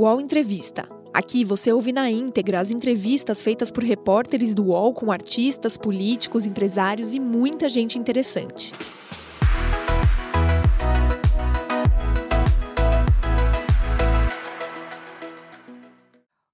UOL Entrevista. Aqui você ouve na íntegra as entrevistas feitas por repórteres do UOL com artistas, políticos, empresários e muita gente interessante.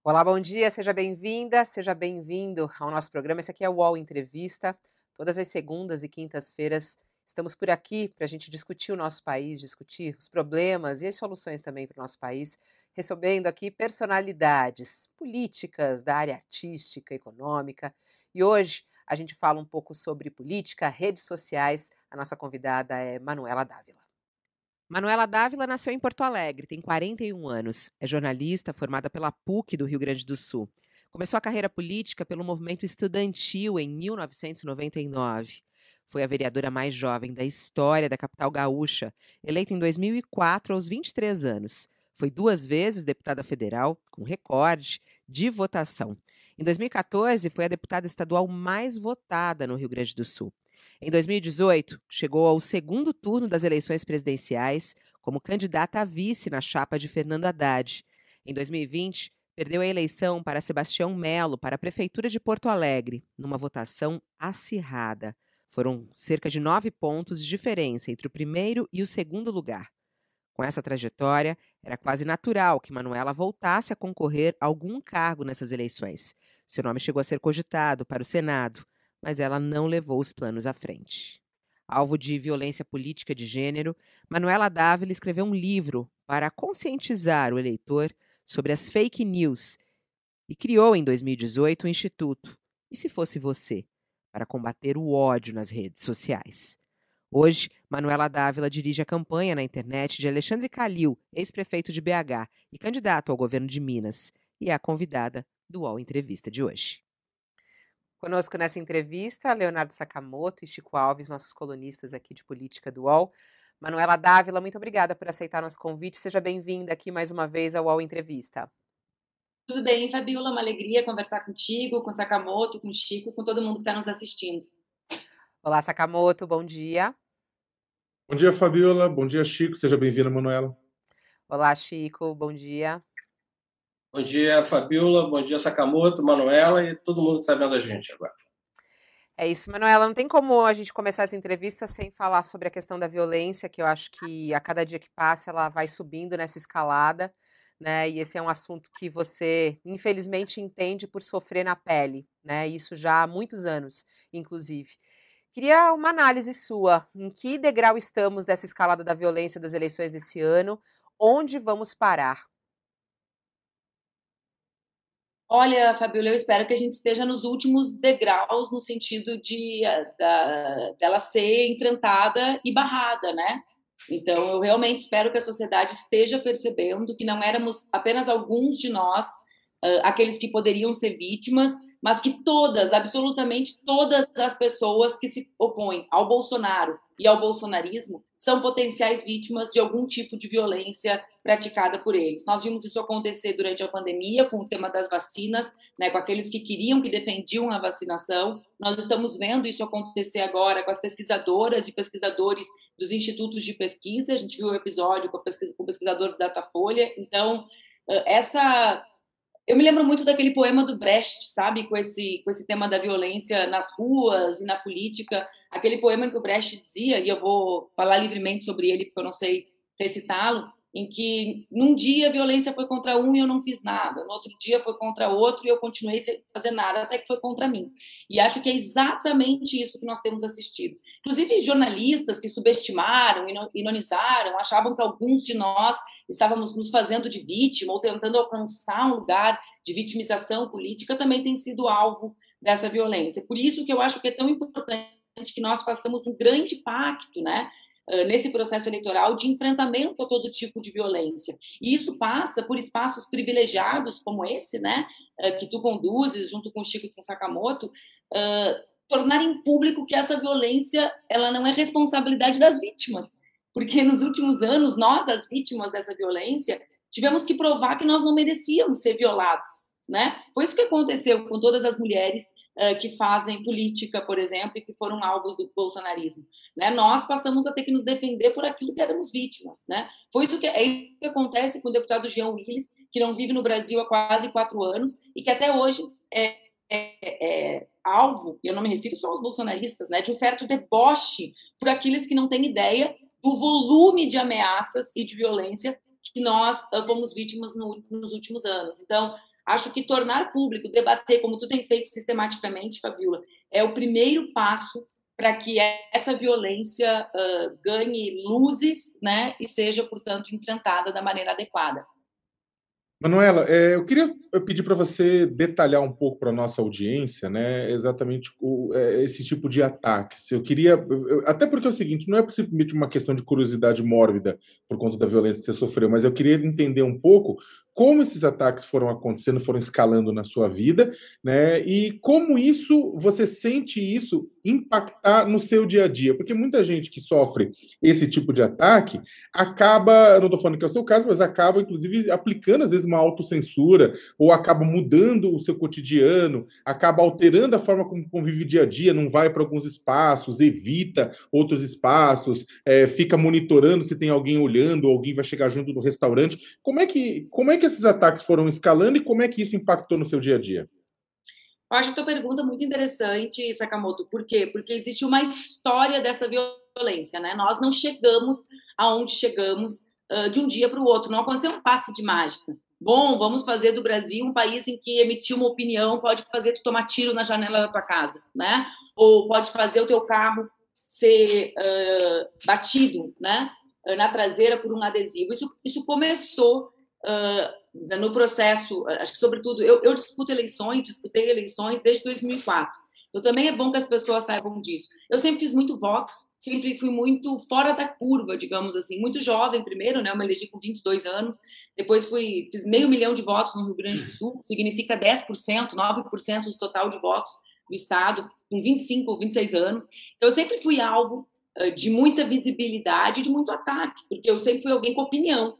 Olá, bom dia, seja bem-vinda, seja bem-vindo ao nosso programa. Esse aqui é o UOL Entrevista. Todas as segundas e quintas-feiras estamos por aqui para a gente discutir o nosso país, discutir os problemas e as soluções também para o nosso país, recebendo aqui personalidades políticas da área artística, econômica. E hoje a gente fala um pouco sobre política, redes sociais. A nossa convidada é Manuela Dávila. Manuela Dávila nasceu em Porto Alegre, tem 41 anos. É jornalista formada pela PUC do Rio Grande do Sul. Começou a carreira política pelo movimento estudantil em 1999. Foi a vereadora mais jovem da história da capital gaúcha, eleita em 2004 aos 23 anos. Foi duas vezes deputada federal, com recorde de votação. Em 2014, foi a deputada estadual mais votada no Rio Grande do Sul. Em 2018, chegou ao segundo turno das eleições presidenciais como candidata a vice na chapa de Fernando Haddad. Em 2020, perdeu a eleição para Sebastião Melo para a Prefeitura de Porto Alegre, numa votação acirrada. Foram cerca de nove pontos de diferença entre o primeiro e o segundo lugar. Com essa trajetória, era quase natural que Manuela voltasse a concorrer a algum cargo nessas eleições. Seu nome chegou a ser cogitado para o Senado, mas ela não levou os planos à frente. Alvo de violência política de gênero, Manuela Dávila escreveu um livro para conscientizar o eleitor sobre as fake news e criou em 2018 o Instituto E se fosse você? para combater o ódio nas redes sociais. Hoje, Manuela Dávila dirige a campanha na internet de Alexandre Calil, ex-prefeito de BH e candidato ao governo de Minas, e é a convidada do UOL Entrevista de hoje. Conosco nessa entrevista, Leonardo Sakamoto e Chico Alves, nossos colunistas aqui de política do UOL. Manuela Dávila, muito obrigada por aceitar nosso convite. Seja bem-vinda aqui mais uma vez ao UOL Entrevista. Tudo bem, Fabiola, uma alegria conversar contigo, com Sakamoto, com Chico, com todo mundo que está nos assistindo. Olá, Sakamoto, bom dia. Bom dia, Fabiola. Bom dia, Chico. Seja bem-vinda, Manuela. Olá, Chico. Bom dia. Bom dia, Fabiola. Bom dia, Sakamoto, Manuela e todo mundo que está vendo a gente agora. É isso, Manuela. Não tem como a gente começar essa entrevista sem falar sobre a questão da violência, que eu acho que a cada dia que passa ela vai subindo nessa escalada, né? E esse é um assunto que você, infelizmente, entende por sofrer na pele, né? Isso já há muitos anos, inclusive. Queria uma análise sua. Em que degrau estamos dessa escalada da violência das eleições desse ano? Onde vamos parar? Olha, Fabiola, eu espero que a gente esteja nos últimos degraus no sentido de eh, da, dela ser enfrentada e barrada, né? Então, eu realmente espero que a sociedade esteja percebendo que não éramos apenas alguns de nós, aqueles que poderiam ser vítimas, mas que todas, absolutamente todas as pessoas que se opõem ao Bolsonaro e ao bolsonarismo são potenciais vítimas de algum tipo de violência praticada por eles. Nós vimos isso acontecer durante a pandemia com o tema das vacinas, né, com aqueles que queriam, que defendiam a vacinação. Nós estamos vendo isso acontecer agora com as pesquisadoras e pesquisadores dos institutos de pesquisa. A gente viu o episódio com, pesquisa, com o pesquisador do Datafolha. Então, essa eu me lembro muito daquele poema do Brecht, sabe, com esse com esse tema da violência nas ruas e na política, aquele poema que o Brecht dizia, e eu vou falar livremente sobre ele porque eu não sei recitá-lo, em que num dia a violência foi contra um e eu não fiz nada, no outro dia foi contra outro e eu continuei sem fazer nada, até que foi contra mim. E acho que é exatamente isso que nós temos assistido. Inclusive, jornalistas que subestimaram, ironizaram, achavam que alguns de nós estávamos nos fazendo de vítima ou tentando alcançar um lugar de vitimização política, também tem sido alvo dessa violência. Por isso que eu acho que é tão importante que nós façamos um grande pacto, né? Nesse processo eleitoral de enfrentamento a todo tipo de violência. E isso passa por espaços privilegiados como esse, né, que tu conduzes junto com o Chico e com o Sakamoto, uh, tornarem público que essa violência ela não é responsabilidade das vítimas, porque nos últimos anos nós, as vítimas dessa violência, tivemos que provar que nós não merecíamos ser violados, né? Foi isso que aconteceu com todas as mulheres que fazem política, por exemplo, e que foram alvos do bolsonarismo. Né? Nós passamos a ter que nos defender por aquilo que éramos vítimas. Né? Foi isso que, é isso que acontece com o deputado Jean Willis, que não vive no Brasil há quase quatro anos e que até hoje é, é, é alvo, e eu não me refiro só aos bolsonaristas, né, de um certo deboche por aqueles que não têm ideia do volume de ameaças e de violência que nós fomos vítimas no, nos últimos anos. Então, acho que tornar público, debater, como tu tem feito sistematicamente, Fabiola, é o primeiro passo para que essa violência uh, ganhe luzes né, e seja, portanto, enfrentada da maneira adequada. Manuela, é, eu queria pedir para você detalhar um pouco para a nossa audiência, né, exatamente é, esse tipo de ataques. Eu queria, até porque é o seguinte, não é simplesmente uma questão de curiosidade mórbida por conta da violência que você sofreu, mas eu queria entender um pouco como esses ataques foram acontecendo, foram escalando na sua vida, né? E como isso você sente isso impactar no seu dia a dia? Porque muita gente que sofre esse tipo de ataque acaba, não estou falando que é o seu caso, mas acaba inclusive aplicando às vezes uma autocensura ou acaba mudando o seu cotidiano, acaba alterando a forma como convive dia a dia, não vai para alguns espaços, evita outros espaços, é, fica monitorando se tem alguém olhando, alguém vai chegar junto no restaurante. Como é que como é que esses ataques foram escalando e como é que isso impactou no seu dia a dia? Eu acho a tua pergunta muito interessante, Sakamoto. Por quê? Porque existe uma história dessa violência, né? Nós não chegamos aonde chegamos uh, de um dia para o outro. Não aconteceu um passe de mágica. Bom, vamos fazer do Brasil um país em que emitir uma opinião pode fazer tu tomar tiro na janela da tua casa, né? Ou pode fazer o teu carro ser uh, batido, né? Na traseira por um adesivo. Isso, isso começou uh, no processo, acho que sobretudo, eu, eu disputo eleições, disputei eleições desde 2004. Então também é bom que as pessoas saibam disso. Eu sempre fiz muito voto, sempre fui muito fora da curva, digamos assim, muito jovem primeiro, né? Eu me elegi com 22 anos, depois fui fiz meio milhão de votos no Rio Grande do Sul, significa 10%, 9% do total de votos do estado, com 25 ou 26 anos. Então eu sempre fui alvo de muita visibilidade, de muito ataque, porque eu sempre fui alguém com opinião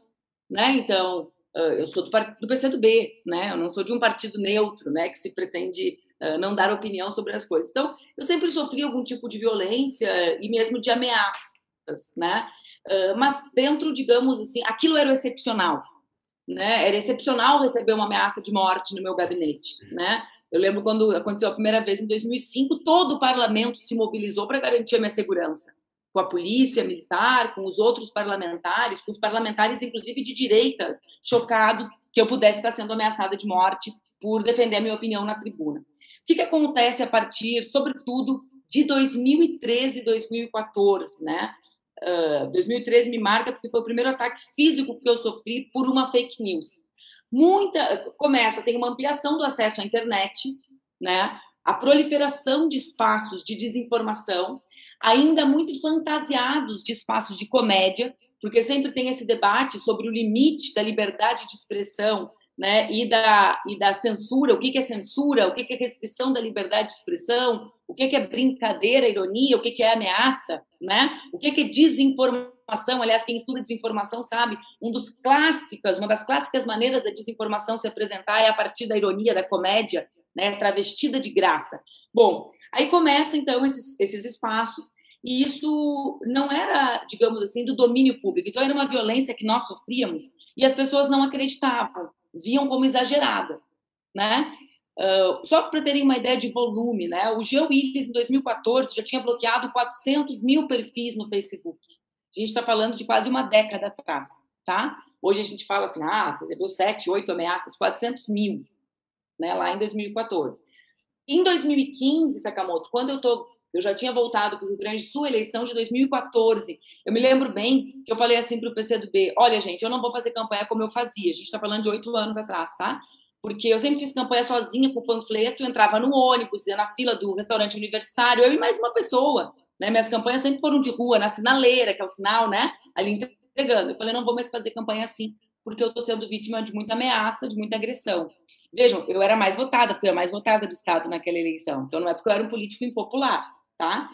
né? Então, eu sou do, do PCdoB, né? Eu não sou de um partido neutro, né? Que se pretende não dar opinião sobre as coisas. Então, eu sempre sofri algum tipo de violência e mesmo de ameaças, né? Mas dentro, digamos assim, aquilo era o excepcional, né? Era excepcional receber uma ameaça de morte no meu gabinete, né? Eu lembro quando aconteceu a primeira vez em 2005, todo o parlamento se mobilizou para garantir a minha segurança com a polícia militar, com os outros parlamentares, com os parlamentares, inclusive de direita, chocados que eu pudesse estar sendo ameaçada de morte por defender a minha opinião na tribuna. O que, que acontece a partir, sobretudo, de 2013 e 2014, né? Uh, 2013 me marca porque foi o primeiro ataque físico que eu sofri por uma fake news. Muita começa, tem uma ampliação do acesso à internet, né? A proliferação de espaços de desinformação, ainda muito fantasiados de espaços de comédia, porque sempre tem esse debate sobre o limite da liberdade de expressão né, e, da, e da censura, o que, é censura, o que, é restrição da liberdade de expressão, o que, é brincadeira, ironia, o que, é ameaça, né? o que é desinformação. Aliás, quem estuda desinformação sabe, um dos clássicos, uma das clássicas maneiras da desinformação se apresentar é a partir da ironia, da comédia, né, travestida de graça. Bom, Aí começa, então, esses, esses espaços, e isso não era, digamos assim, do domínio público. Então, era uma violência que nós sofríamos e as pessoas não acreditavam, viam como exagerada, né? Uh, só para terem uma ideia de volume, né? O Geo Willis, em 2014, já tinha bloqueado 400 mil perfis no Facebook. A gente está falando de quase uma década atrás, tá? Hoje a gente fala assim, ah, você recebeu 7, 8 ameaças, 400 mil, né? Lá em 2014. Em 2015, Sakamoto, quando eu tô, eu já tinha voltado para o Grande Sul, eleição de 2014. Eu me lembro bem que eu falei assim para o PCdoB: olha, gente, eu não vou fazer campanha como eu fazia. A gente está falando de oito anos atrás, tá? Porque eu sempre fiz campanha sozinha com o panfleto, entrava no ônibus, ia na fila do restaurante universitário, eu e mais uma pessoa. Né? Minhas campanhas sempre foram de rua, na sinaleira, que é o sinal, né? Ali entregando. Eu falei: não vou mais fazer campanha assim, porque eu estou sendo vítima de muita ameaça, de muita agressão. Vejam, eu era mais votada, fui a mais votada do Estado naquela eleição. Então não é porque eu era um político impopular, tá?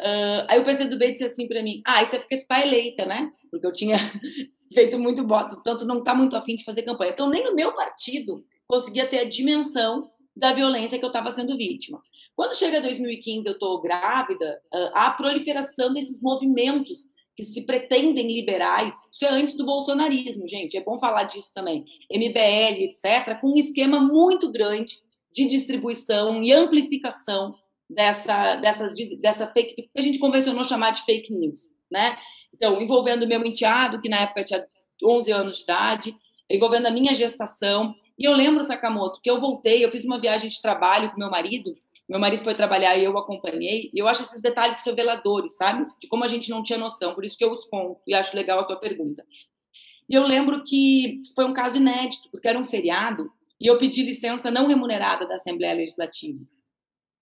Uh, aí o PCdoB disse assim para mim: Ah, isso é porque tu está eleita, né? Porque eu tinha feito muito voto, tanto não está muito afim de fazer campanha. Então nem o meu partido conseguia ter a dimensão da violência que eu estava sendo vítima. Quando chega 2015, eu estou grávida, há a proliferação desses movimentos que se pretendem liberais. Isso é antes do bolsonarismo, gente. É bom falar disso também. MBL, etc., com um esquema muito grande de distribuição e amplificação dessa, dessas, dessa fake que a gente convencionou chamar de fake news, né? Então, envolvendo meu enteado, que na época tinha 11 anos de idade, envolvendo a minha gestação. E eu lembro, Sakamoto, que eu voltei, eu fiz uma viagem de trabalho com meu marido, meu marido foi trabalhar e eu acompanhei, e eu acho esses detalhes reveladores, sabe? De como a gente não tinha noção, por isso que eu os conto, e acho legal a tua pergunta. E eu lembro que foi um caso inédito, porque era um feriado, e eu pedi licença não remunerada da Assembleia Legislativa,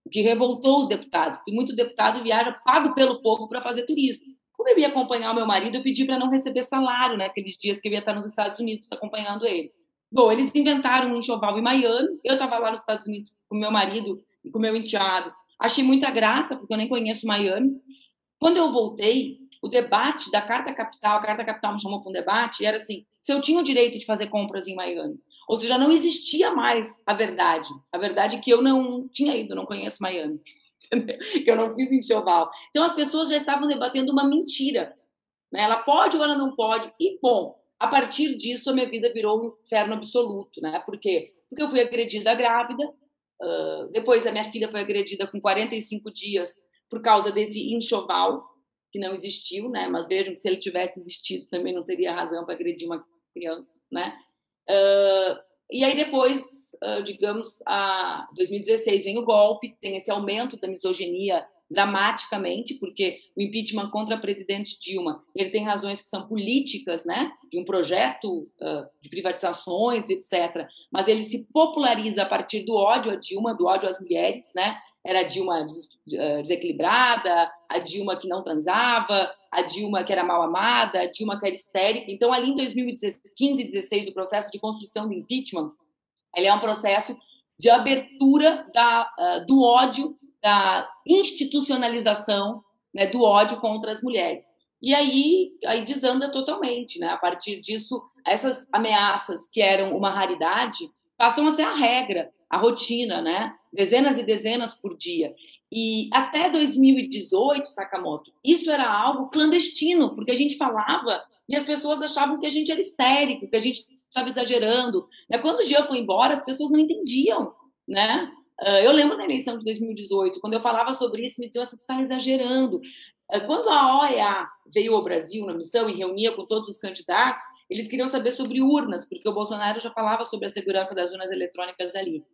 o que revoltou os deputados, porque muito deputado viaja pago pelo povo para fazer turismo. Como eu ia acompanhar o meu marido, eu pedi para não receber salário naqueles né, dias que eu ia estar nos Estados Unidos acompanhando ele. Bom, eles inventaram um enxoval em Miami, eu estava lá nos Estados Unidos com meu marido e com meu enteado. Achei muita graça, porque eu nem conheço Miami. Quando eu voltei, o debate da Carta Capital, a Carta Capital me chamou para um debate, e era assim, se eu tinha o direito de fazer compras em Miami. Ou seja, não existia mais a verdade. A verdade é que eu não tinha ido, não conheço Miami. que eu não fiz enxoval. Então as pessoas já estavam debatendo uma mentira. Né? Ela pode ou ela não pode. E, bom, a partir disso a minha vida virou um inferno absoluto. Né? Por quê? Porque eu fui agredida grávida, uh, depois a minha filha foi agredida com 45 dias por causa desse enxoval que não existiu, né? Mas vejam que se ele tivesse existido também não seria razão para agredir uma criança, né? Uh, e aí depois, uh, digamos, a 2016 vem o golpe, tem esse aumento da misoginia dramaticamente, porque o impeachment contra a presidente Dilma, ele tem razões que são políticas, né, de um projeto uh, de privatizações, etc. Mas ele se populariza a partir do ódio a Dilma, do ódio às mulheres, né? Era a Dilma des desequilibrada, a Dilma que não transava, a Dilma que era mal amada, a Dilma que era histérica. Então, ali em 2015 e 2016, do processo de construção do impeachment, ele é um processo de abertura da, uh, do ódio, da institucionalização né, do ódio contra as mulheres. E aí, aí desanda totalmente, né? A partir disso, essas ameaças que eram uma raridade passam a ser a regra, a rotina, né? Dezenas e dezenas por dia. E até 2018, Sakamoto, isso era algo clandestino, porque a gente falava e as pessoas achavam que a gente era histérico, que a gente estava exagerando. Né? Quando o Jean foi embora, as pessoas não entendiam, né? Ah, eu lembro da eleição de 2018, quando eu falava sobre isso, me diziam assim, tu está exagerando. Ah, quando a OEA veio ao Brasil na missão e reunia com todos os candidatos, eles queriam saber sobre urnas, porque o Bolsonaro já falava sobre a segurança das urnas eletrônicas ali.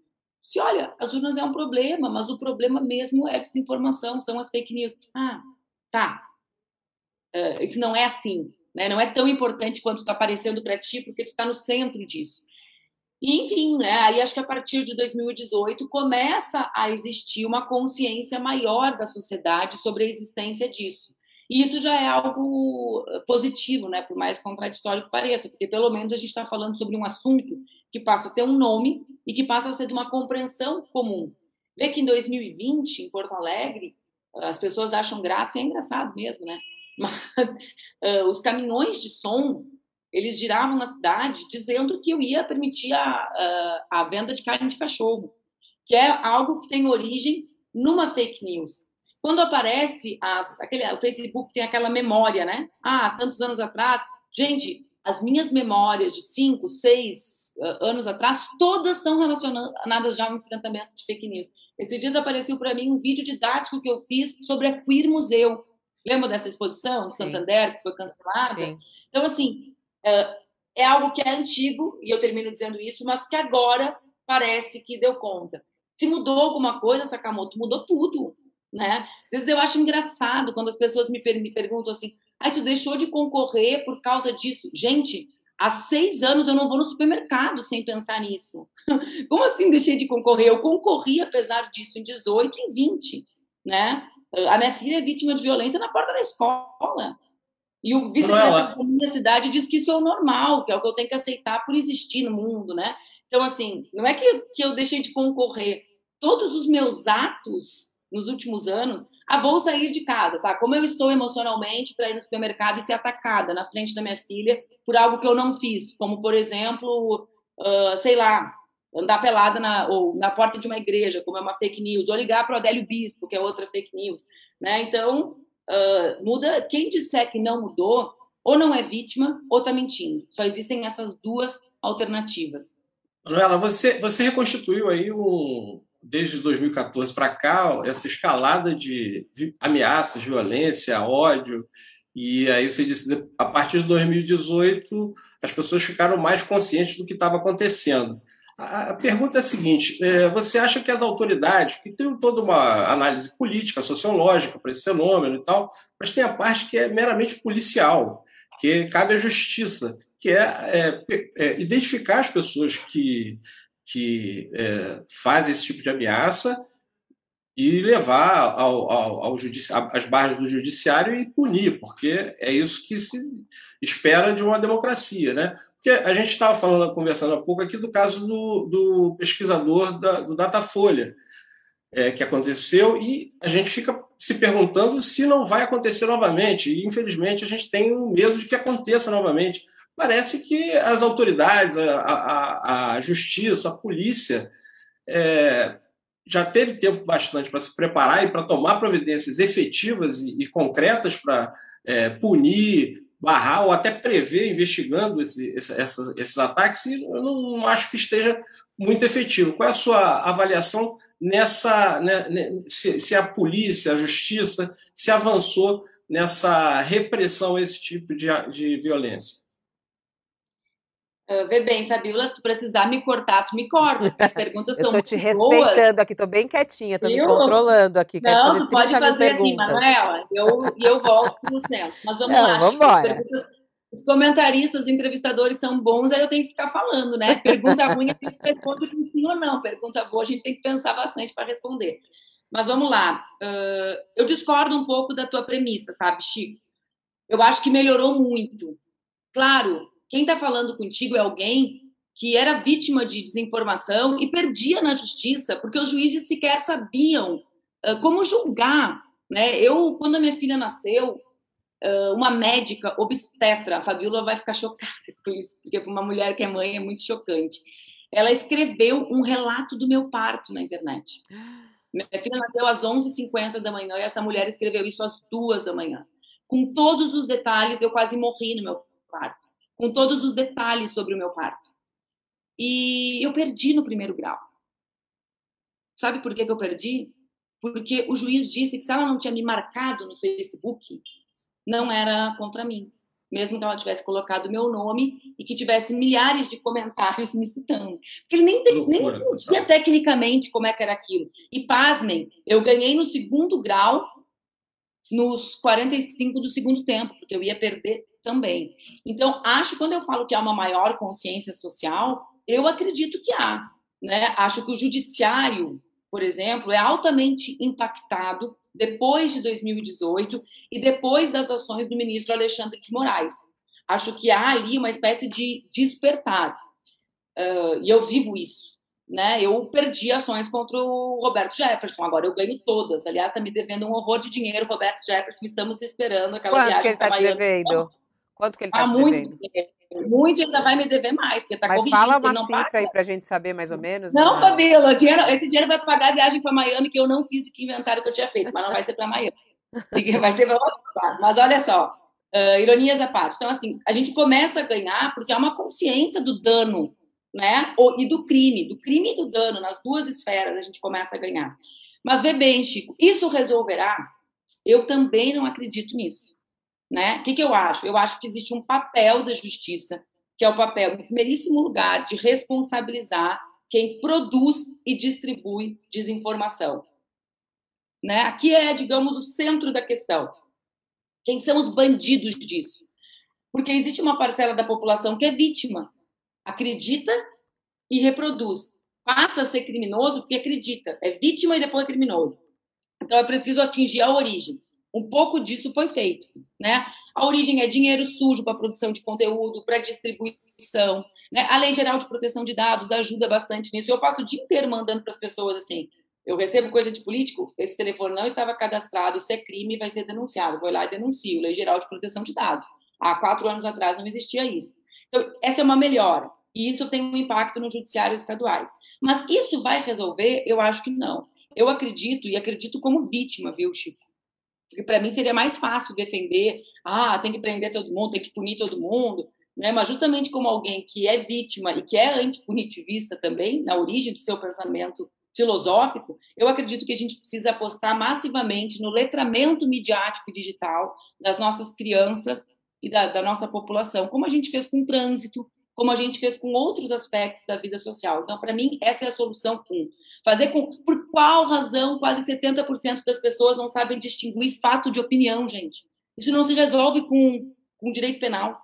Se olha, as urnas é um problema, mas o problema mesmo é desinformação, são as fake news. Ah, tá. Uh, isso não é assim, né? Não é tão importante quanto está aparecendo para ti, porque tu está no centro disso. E, enfim, né? Aí acho que a partir de 2018 começa a existir uma consciência maior da sociedade sobre a existência disso. E isso já é algo positivo, né? Por mais contraditório que pareça, porque pelo menos a gente está falando sobre um assunto que passa a ter um nome e que passa a ser de uma compreensão comum. Vê que em 2020, em Porto Alegre, as pessoas acham graça, e é engraçado mesmo, né? Mas uh, os caminhões de som, eles giravam na cidade dizendo que eu ia permitir a, a, a venda de carne de cachorro, que é algo que tem origem numa fake news. Quando aparece as, aquele, o Facebook tem aquela memória, né? Ah, tantos anos atrás. Gente, as minhas memórias de cinco, seis uh, anos atrás, todas são relacionadas já ao enfrentamento de fake news. Esses dias apareceu para mim um vídeo didático que eu fiz sobre a Queer Museu. Lembra dessa exposição de Santander, que foi cancelada? Sim. Então, assim, é algo que é antigo, e eu termino dizendo isso, mas que agora parece que deu conta. Se mudou alguma coisa, Sakamoto, mudou tudo. Né? Às vezes eu acho engraçado quando as pessoas me, per me perguntam assim: Aí tu deixou de concorrer por causa disso. Gente, há seis anos eu não vou no supermercado sem pensar nisso. Como assim deixei de concorrer? Eu concorri apesar disso em 18 e em 20, né? A minha filha é vítima de violência na porta da escola. E o vice-prefeito da minha cidade diz que isso é o normal, que é o que eu tenho que aceitar por existir no mundo, né? Então, assim, não é que, que eu deixei de concorrer. Todos os meus atos nos últimos anos ah, vou sair de casa, tá? Como eu estou emocionalmente para ir no supermercado e ser atacada na frente da minha filha por algo que eu não fiz, como, por exemplo, uh, sei lá, andar pelada na, ou na porta de uma igreja, como é uma fake news, ou ligar para o Adélio Bispo, que é outra fake news. Né? Então, uh, muda. Quem disser que não mudou, ou não é vítima, ou está mentindo. Só existem essas duas alternativas. Manuela, você, você reconstituiu aí um, desde 2014 para cá essa escalada de ameaças, violência, ódio. E aí você disse, a partir de 2018, as pessoas ficaram mais conscientes do que estava acontecendo. A pergunta é a seguinte: é, você acha que as autoridades, que tem toda uma análise política, sociológica para esse fenômeno e tal, mas tem a parte que é meramente policial, que cabe à justiça, que é, é, é identificar as pessoas que, que é, fazem esse tipo de ameaça e levar ao, ao, ao às barras do judiciário e punir, porque é isso que se espera de uma democracia, né? Porque a gente estava falando, conversando há pouco aqui do caso do, do pesquisador da, do Datafolha, é, que aconteceu, e a gente fica se perguntando se não vai acontecer novamente. E, infelizmente, a gente tem um medo de que aconteça novamente. Parece que as autoridades, a, a, a justiça, a polícia, é, já teve tempo bastante para se preparar e para tomar providências efetivas e, e concretas para é, punir, barrar ou até prever, investigando esse, essas, esses ataques, e eu não acho que esteja muito efetivo. Qual é a sua avaliação nessa. Né, se, se a polícia, a justiça, se avançou nessa repressão a esse tipo de, de violência? Uh, vê bem, Fabiola, se tu precisar me cortar, tu me corta, as perguntas são muito te respeitando boas. aqui, tô bem quietinha, tô eu... me controlando aqui. Não, tu pode fazer assim, Manuela, eu, e eu volto no centro. Mas vamos Não, lá, vamos os comentaristas, os entrevistadores são bons, aí eu tenho que ficar falando, né? Pergunta ruim, a gente responde com sim ou não. Pergunta boa, a gente tem que pensar bastante para responder. Mas vamos lá. Uh, eu discordo um pouco da tua premissa, sabe, Chico? Eu acho que melhorou muito. Claro, quem está falando contigo é alguém que era vítima de desinformação e perdia na justiça, porque os juízes sequer sabiam uh, como julgar. Né? Eu, quando a minha filha nasceu, uh, uma médica obstetra, a Fabiola vai ficar chocada com isso, porque para uma mulher que é mãe é muito chocante. Ela escreveu um relato do meu parto na internet. Minha filha nasceu às 11h50 da manhã e essa mulher escreveu isso às duas da manhã. Com todos os detalhes, eu quase morri no meu parto com todos os detalhes sobre o meu parto. E eu perdi no primeiro grau. Sabe por que, que eu perdi? Porque o juiz disse que se ela não tinha me marcado no Facebook, não era contra mim. Mesmo que ela tivesse colocado meu nome e que tivesse milhares de comentários me citando. Porque ele nem, tem, nem entendia tecnicamente como é que era aquilo. E pasmem, eu ganhei no segundo grau nos 45 do segundo tempo, porque eu ia perder também. Então, acho quando eu falo que há uma maior consciência social, eu acredito que há. Né? Acho que o judiciário, por exemplo, é altamente impactado depois de 2018 e depois das ações do ministro Alexandre de Moraes. Acho que há ali uma espécie de despertar. Uh, e eu vivo isso. Né? Eu perdi ações contra o Roberto Jefferson, agora eu ganho todas. Aliás, está me devendo um horror de dinheiro, Roberto Jefferson. Estamos esperando aquela Quanto viagem que ele está te devendo? Quanto que ele está ah, muito devendo? Muito ainda vai me dever mais, porque está corrigindo. Mas fala uma cifra paga. aí para a gente saber mais ou menos. Não, Fabíola, dinheiro, esse dinheiro vai pagar a viagem para Miami, que eu não fiz o inventário que eu tinha feito, mas não vai ser para Miami. Vai ser para outro lado. Mas olha só, uh, ironias à parte. Então, assim, a gente começa a ganhar porque há uma consciência do dano, né? E do crime, do crime e do dano, nas duas esferas a gente começa a ganhar. Mas vê bem, Chico, isso resolverá? Eu também não acredito nisso. Né? O que, que eu acho? Eu acho que existe um papel da justiça, que é o papel, em primeiríssimo lugar, de responsabilizar quem produz e distribui desinformação. Né? Aqui é, digamos, o centro da questão. Quem são os bandidos disso? Porque existe uma parcela da população que é vítima, acredita e reproduz. Passa a ser criminoso porque acredita, é vítima e depois é criminoso. Então é preciso atingir a origem. Um pouco disso foi feito, né? A origem é dinheiro sujo para produção de conteúdo, para distribuição, né? A Lei Geral de Proteção de Dados ajuda bastante nisso. Eu passo o dia inteiro mandando para as pessoas assim: eu recebo coisa de político, esse telefone não estava cadastrado, isso é crime, vai ser denunciado. Vou lá e denuncio. Lei Geral de Proteção de Dados. Há quatro anos atrás não existia isso. Então, essa é uma melhora. e isso tem um impacto nos judiciários estaduais. Mas isso vai resolver? Eu acho que não. Eu acredito, e acredito como vítima, viu, Chico? Porque para mim seria mais fácil defender, ah, tem que prender todo mundo, tem que punir todo mundo, né? Mas justamente como alguém que é vítima e que é antipunitivista também, na origem do seu pensamento filosófico, eu acredito que a gente precisa apostar massivamente no letramento midiático e digital das nossas crianças e da, da nossa população, como a gente fez com o trânsito, como a gente fez com outros aspectos da vida social. Então, para mim, essa é a solução um. Fazer com. Por qual razão quase 70% das pessoas não sabem distinguir fato de opinião, gente? Isso não se resolve com, com direito penal.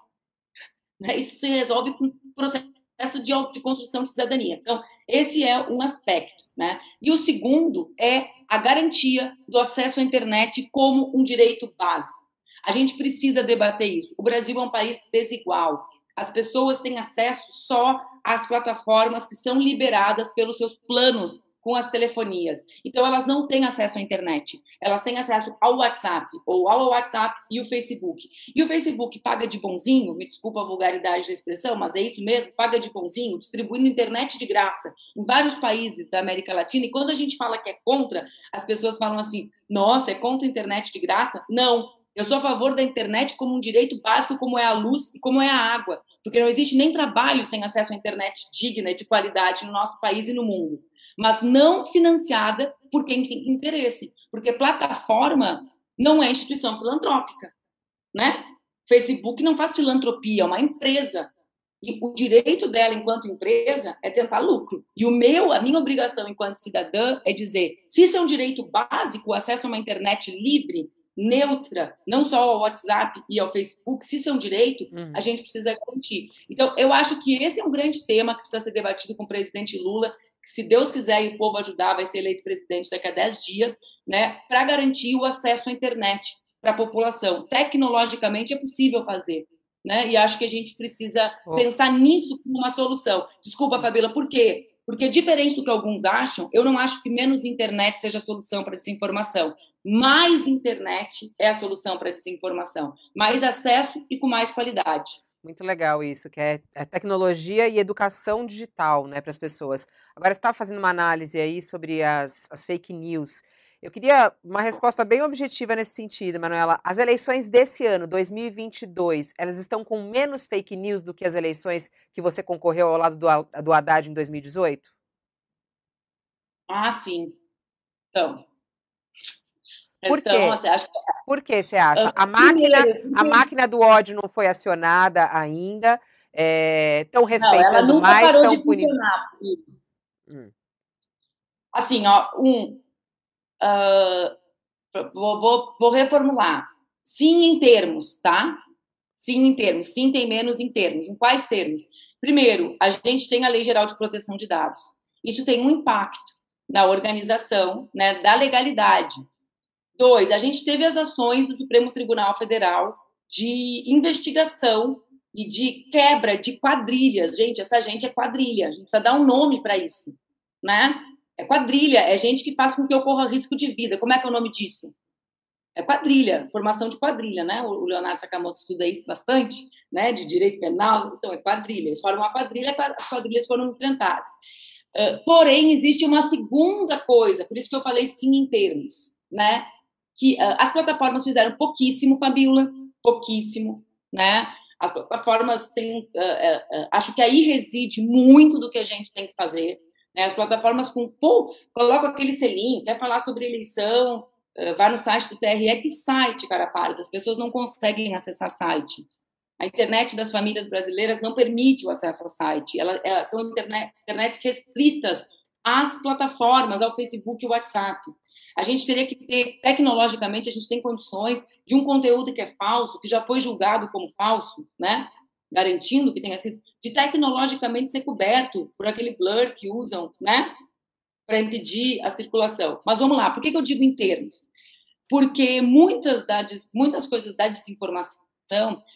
Né? Isso se resolve com processo de, de construção de cidadania. Então, esse é um aspecto. Né? E o segundo é a garantia do acesso à internet como um direito básico. A gente precisa debater isso. O Brasil é um país desigual. As pessoas têm acesso só às plataformas que são liberadas pelos seus planos com as telefonias. Então, elas não têm acesso à internet. Elas têm acesso ao WhatsApp, ou ao WhatsApp e o Facebook. E o Facebook paga de bonzinho, me desculpa a vulgaridade da expressão, mas é isso mesmo, paga de bonzinho, distribuindo internet de graça em vários países da América Latina. E quando a gente fala que é contra, as pessoas falam assim: nossa, é contra a internet de graça? Não. Eu sou a favor da internet como um direito básico, como é a luz e como é a água, porque não existe nem trabalho sem acesso à internet digna e de qualidade no nosso país e no mundo, mas não financiada por quem tem interesse, porque plataforma não é instituição filantrópica, né? Facebook não faz filantropia, é uma empresa. E o direito dela enquanto empresa é tentar lucro. E o meu, a minha obrigação enquanto cidadã é dizer, se isso é um direito básico, o acesso a uma internet livre, neutra, não só ao WhatsApp e ao Facebook, se isso é um direito, uhum. a gente precisa garantir. Então, eu acho que esse é um grande tema que precisa ser debatido com o presidente Lula, que se Deus quiser e o povo ajudar, vai ser eleito presidente daqui a 10 dias, né, para garantir o acesso à internet para a população. Tecnologicamente é possível fazer. Né? E acho que a gente precisa oh. pensar nisso como uma solução. Desculpa, Fabíola, por quê? Porque, diferente do que alguns acham, eu não acho que menos internet seja a solução para a desinformação. Mais internet é a solução para a desinformação. Mais acesso e com mais qualidade. Muito legal isso, que é, é tecnologia e educação digital né, para as pessoas. Agora, você estava fazendo uma análise aí sobre as, as fake news. Eu queria uma resposta bem objetiva nesse sentido, Manuela. As eleições desse ano, 2022, elas estão com menos fake news do que as eleições que você concorreu ao lado do, do Haddad em 2018? Ah, sim. Então. Por então, quê? Você acha que... Por que você acha? A máquina, a máquina do ódio não foi acionada ainda. Estão é, respeitando não, mais, estão punindo. Hum. Assim, ó, um, Uh, vou, vou, vou reformular. Sim, em termos, tá? Sim, em termos. Sim, tem menos em termos. Em quais termos? Primeiro, a gente tem a Lei Geral de Proteção de Dados. Isso tem um impacto na organização né, da legalidade. Dois, a gente teve as ações do Supremo Tribunal Federal de investigação e de quebra de quadrilhas. Gente, essa gente é quadrilha. A gente precisa dar um nome para isso, né? É quadrilha, é gente que faz com que ocorra risco de vida. Como é que é o nome disso? É quadrilha, formação de quadrilha, né? O Leonardo Sakamoto estuda isso bastante, né? De direito penal, então é quadrilha. Eles formam uma quadrilha, as quadrilhas foram enfrentadas. Uh, porém, existe uma segunda coisa, por isso que eu falei sim em termos, né? Que uh, as plataformas fizeram pouquíssimo, Fabiola, pouquíssimo, né? As plataformas têm, uh, acho que aí reside muito do que a gente tem que fazer, né? As plataformas com, pô, coloca aquele selinho, quer falar sobre eleição, uh, vai no site do TRE, que site, cara pálida, as pessoas não conseguem acessar site. A internet das famílias brasileiras não permite o acesso ao site, Ela, é, são internet, internets restritas às plataformas, ao Facebook e WhatsApp. A gente teria que ter, tecnologicamente, a gente tem condições de um conteúdo que é falso, que já foi julgado como falso, né? garantindo que tenha sido, de tecnologicamente ser coberto por aquele blur que usam, né, para impedir a circulação. Mas vamos lá, por que, que eu digo em termos? Porque muitas, da, muitas coisas da desinformação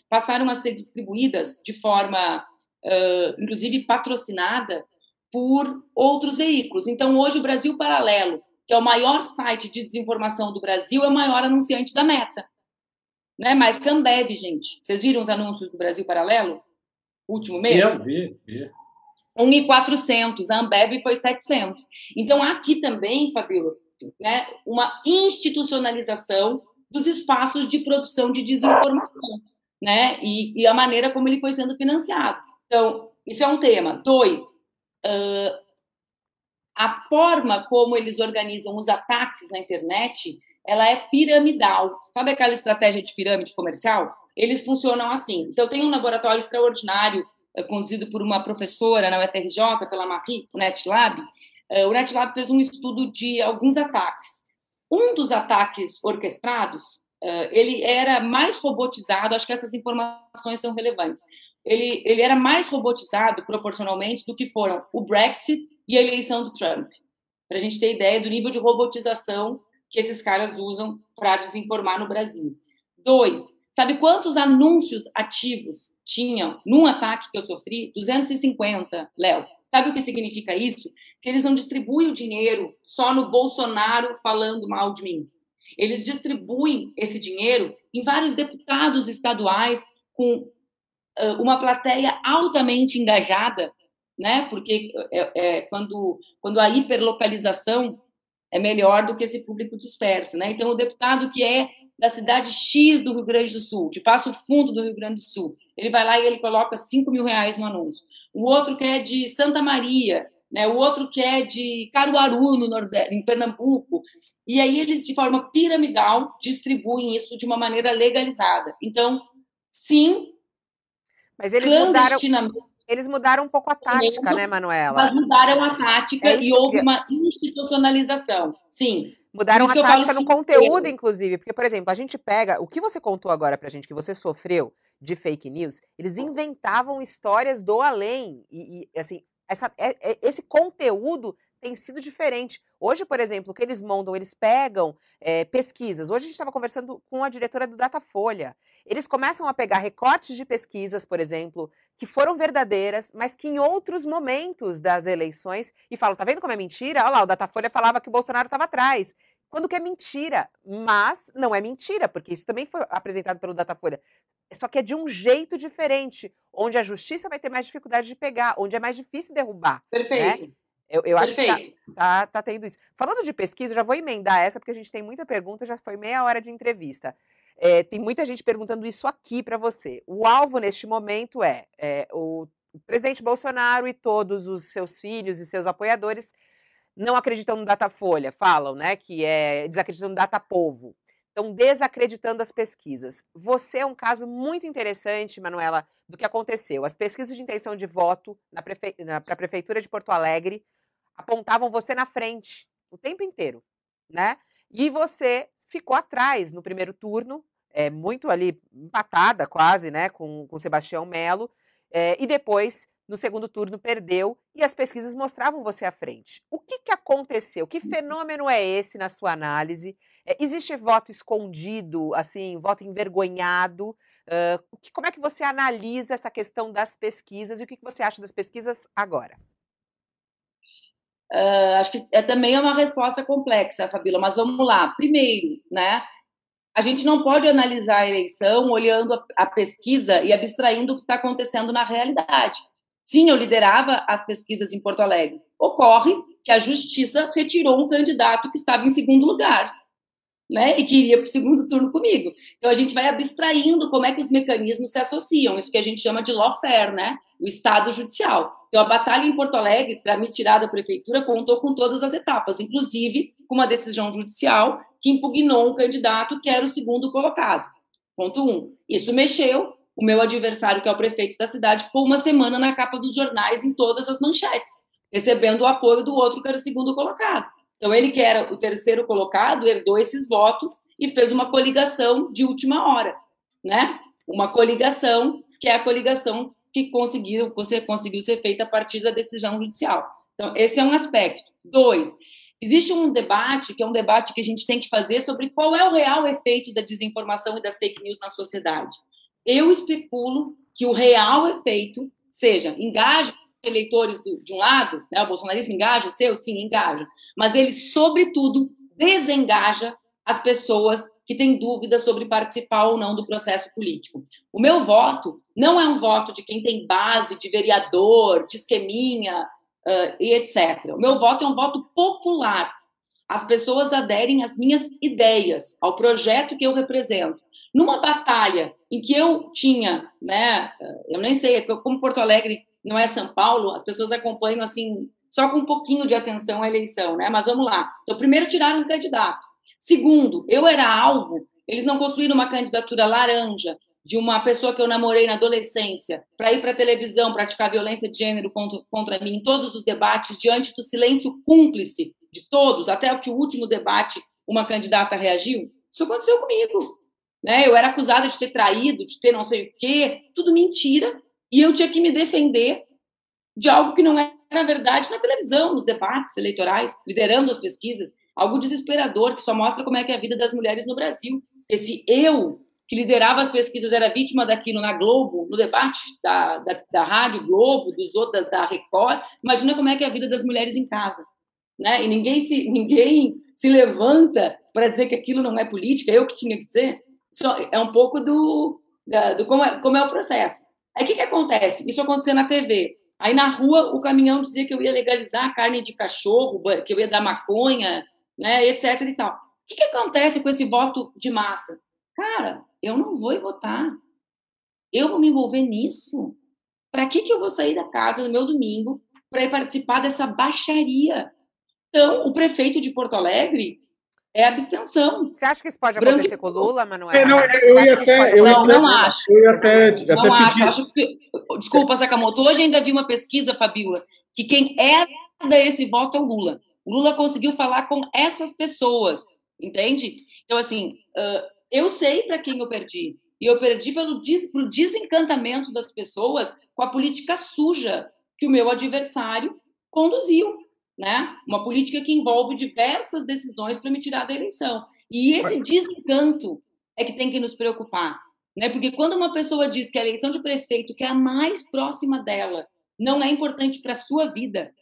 passaram a ser distribuídas de forma, uh, inclusive, patrocinada por outros veículos. Então, hoje, o Brasil Paralelo, que é o maior site de desinformação do Brasil, é o maior anunciante da Meta né? Mais Cambev, gente. Vocês viram os anúncios do Brasil Paralelo? último mês? Eu vi, vi. 1.400, a Ambev foi 700. Então, aqui também, Fabíola, né, uma institucionalização dos espaços de produção de desinformação, né, e, e a maneira como ele foi sendo financiado. Então, isso é um tema. Dois, uh, a forma como eles organizam os ataques na internet, ela é piramidal. Sabe aquela estratégia de pirâmide comercial? Eles funcionam assim. Então, tem um laboratório extraordinário é, conduzido por uma professora na UFRJ, pela Marie, o NetLab, o NetLab fez um estudo de alguns ataques. Um dos ataques orquestrados, é, ele era mais robotizado, acho que essas informações são relevantes. Ele, ele era mais robotizado proporcionalmente do que foram o Brexit e a eleição do Trump. Para a gente ter ideia do nível de robotização que esses caras usam para desinformar no Brasil. Dois, Sabe quantos anúncios ativos tinham num ataque que eu sofri? 250, Léo. Sabe o que significa isso? Que eles não distribuem o dinheiro só no Bolsonaro falando mal de mim. Eles distribuem esse dinheiro em vários deputados estaduais com uma plateia altamente engajada, né? Porque é, é, quando, quando a hiperlocalização é melhor do que esse público disperso, né? Então, o deputado que é da cidade X do Rio Grande do Sul, de Passo Fundo do Rio Grande do Sul. Ele vai lá e ele coloca 5 mil reais no anúncio. O outro que é de Santa Maria, né? o outro que é de Caruaru, no Nordeste, em Pernambuco. E aí eles, de forma piramidal, distribuem isso de uma maneira legalizada. Então, sim, mas eles mudaram, eles mudaram um pouco a tática, né, Manuela? Mas mudaram a tática é e houve uma institucionalização. Sim. Mudaram a tática no conteúdo, inclusive. Porque, por exemplo, a gente pega. O que você contou agora pra gente, que você sofreu de fake news, eles inventavam histórias do além. E, e assim, essa, é, é, esse conteúdo tem sido diferente. Hoje, por exemplo, o que eles montam, eles pegam é, pesquisas. Hoje a gente estava conversando com a diretora do Datafolha. Eles começam a pegar recortes de pesquisas, por exemplo, que foram verdadeiras, mas que em outros momentos das eleições, e falam, tá vendo como é mentira? Olha lá, o Datafolha falava que o Bolsonaro estava atrás. Quando que é mentira, mas não é mentira, porque isso também foi apresentado pelo Datafolha. Só que é de um jeito diferente, onde a justiça vai ter mais dificuldade de pegar, onde é mais difícil derrubar. Né? Perfeito. Né? Eu, eu acho que tá, tá, tá, tendo isso. Falando de pesquisa, já vou emendar essa, porque a gente tem muita pergunta, já foi meia hora de entrevista. É, tem muita gente perguntando isso aqui para você. O alvo neste momento é, é o, presidente Bolsonaro e todos os seus filhos e seus apoiadores não acreditam no Datafolha, falam, né, que é desacreditando no Datapovo. Estão desacreditando as pesquisas. Você é um caso muito interessante, Manuela, do que aconteceu. As pesquisas de intenção de voto para prefe... a Prefeitura de Porto Alegre apontavam você na frente o tempo inteiro, né? E você ficou atrás no primeiro turno, é, muito ali empatada quase, né, com, com Sebastião Melo, é, e depois, no segundo turno, perdeu e as pesquisas mostravam você à frente. O que, que aconteceu? Que fenômeno é esse na sua análise? É, existe voto escondido, assim, voto envergonhado? Uh, que, como é que você analisa essa questão das pesquisas e o que, que você acha das pesquisas agora? Uh, acho que é também é uma resposta complexa, Fabíola, mas vamos lá. Primeiro, né? A gente não pode analisar a eleição olhando a, a pesquisa e abstraindo o que está acontecendo na realidade. Sim, eu liderava as pesquisas em Porto Alegre. Ocorre que a justiça retirou um candidato que estava em segundo lugar né, e que iria para o segundo turno comigo. Então a gente vai abstraindo como é que os mecanismos se associam, isso que a gente chama de lawfare, né, o Estado judicial. Então a batalha em Porto Alegre para me tirar da prefeitura contou com todas as etapas, inclusive com uma decisão judicial que impugnou um candidato que era o segundo colocado. Ponto um. Isso mexeu. O meu adversário, que é o prefeito da cidade, ficou uma semana na capa dos jornais em todas as manchetes, recebendo o apoio do outro que era o segundo colocado. Então, ele que era o terceiro colocado, herdou esses votos e fez uma coligação de última hora, né? Uma coligação que é a coligação que conseguiu, conseguiu ser feita a partir da decisão judicial. Então, esse é um aspecto. Dois, existe um debate, que é um debate que a gente tem que fazer sobre qual é o real efeito da desinformação e das fake news na sociedade. Eu especulo que o real efeito seja engaja eleitores do, de um lado, né, o bolsonarismo engaja o seu, sim, engaja, mas ele, sobretudo, desengaja as pessoas que têm dúvidas sobre participar ou não do processo político. O meu voto não é um voto de quem tem base de vereador, de esqueminha uh, e etc. O meu voto é um voto popular. As pessoas aderem às minhas ideias, ao projeto que eu represento. Numa batalha em que eu tinha, né, eu nem sei, como Porto Alegre não é São Paulo, as pessoas acompanham assim só com um pouquinho de atenção à eleição, né? Mas vamos lá. Então, primeiro tiraram um candidato. Segundo, eu era alvo, eles não construíram uma candidatura laranja de uma pessoa que eu namorei na adolescência para ir para a televisão praticar violência de gênero contra, contra mim em todos os debates, diante do silêncio cúmplice de todos, até o que o último debate uma candidata reagiu. Isso aconteceu comigo. Né? Eu era acusada de ter traído, de ter não sei o quê, tudo mentira, e eu tinha que me defender de algo que não era verdade na televisão, nos debates eleitorais, liderando as pesquisas algo desesperador que só mostra como é que é a vida das mulheres no Brasil. Esse eu que liderava as pesquisas era vítima daquilo na Globo, no debate da, da, da Rádio Globo, dos outros, da, da Record. Imagina como é que é a vida das mulheres em casa. Né? E ninguém se, ninguém se levanta para dizer que aquilo não é política, eu que tinha que dizer. Isso é um pouco do, do como, é, como é o processo. Aí o que, que acontece? Isso acontecia na TV. Aí na rua o caminhão dizia que eu ia legalizar a carne de cachorro, que eu ia dar maconha, né, etc. e tal. O que, que acontece com esse voto de massa? Cara, eu não vou votar. Eu vou me envolver nisso. Para que, que eu vou sair da casa no meu domingo para ir participar dessa baixaria? Então, o prefeito de Porto Alegre é abstenção. Você acha que isso pode Branco... acontecer com o Lula, Manuel? É, não, eu ia até, eu não, não acho. Eu ia até, não até acho. acho que, desculpa, Sakamoto. Hoje ainda vi uma pesquisa, Fabiola, que quem herda esse voto é o Lula. O Lula conseguiu falar com essas pessoas, entende? Então, assim, uh, eu sei para quem eu perdi. E eu perdi pelo des, pro desencantamento das pessoas com a política suja que o meu adversário conduziu. Né? Uma política que envolve diversas decisões para me tirar da eleição. E esse desencanto é que tem que nos preocupar. Né? Porque quando uma pessoa diz que a eleição de prefeito, que é a mais próxima dela, não é importante para a sua vida,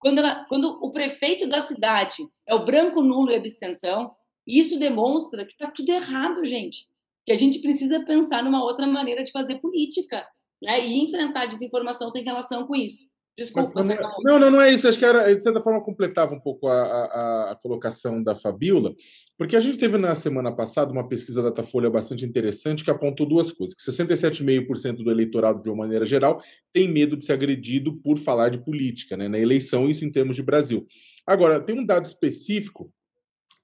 quando, ela, quando o prefeito da cidade é o branco nulo e abstenção, isso demonstra que está tudo errado, gente. Que a gente precisa pensar numa outra maneira de fazer política. Né? E enfrentar a desinformação tem relação com isso. Desculpa, Mas, não, não, não é isso. Acho que era, de certa forma, completava um pouco a, a, a, colocação da Fabiola, porque a gente teve na semana passada uma pesquisa da Datafolha bastante interessante que apontou duas coisas: que 67,5% do eleitorado, de uma maneira geral, tem medo de ser agredido por falar de política, né, na eleição, isso em termos de Brasil. Agora, tem um dado específico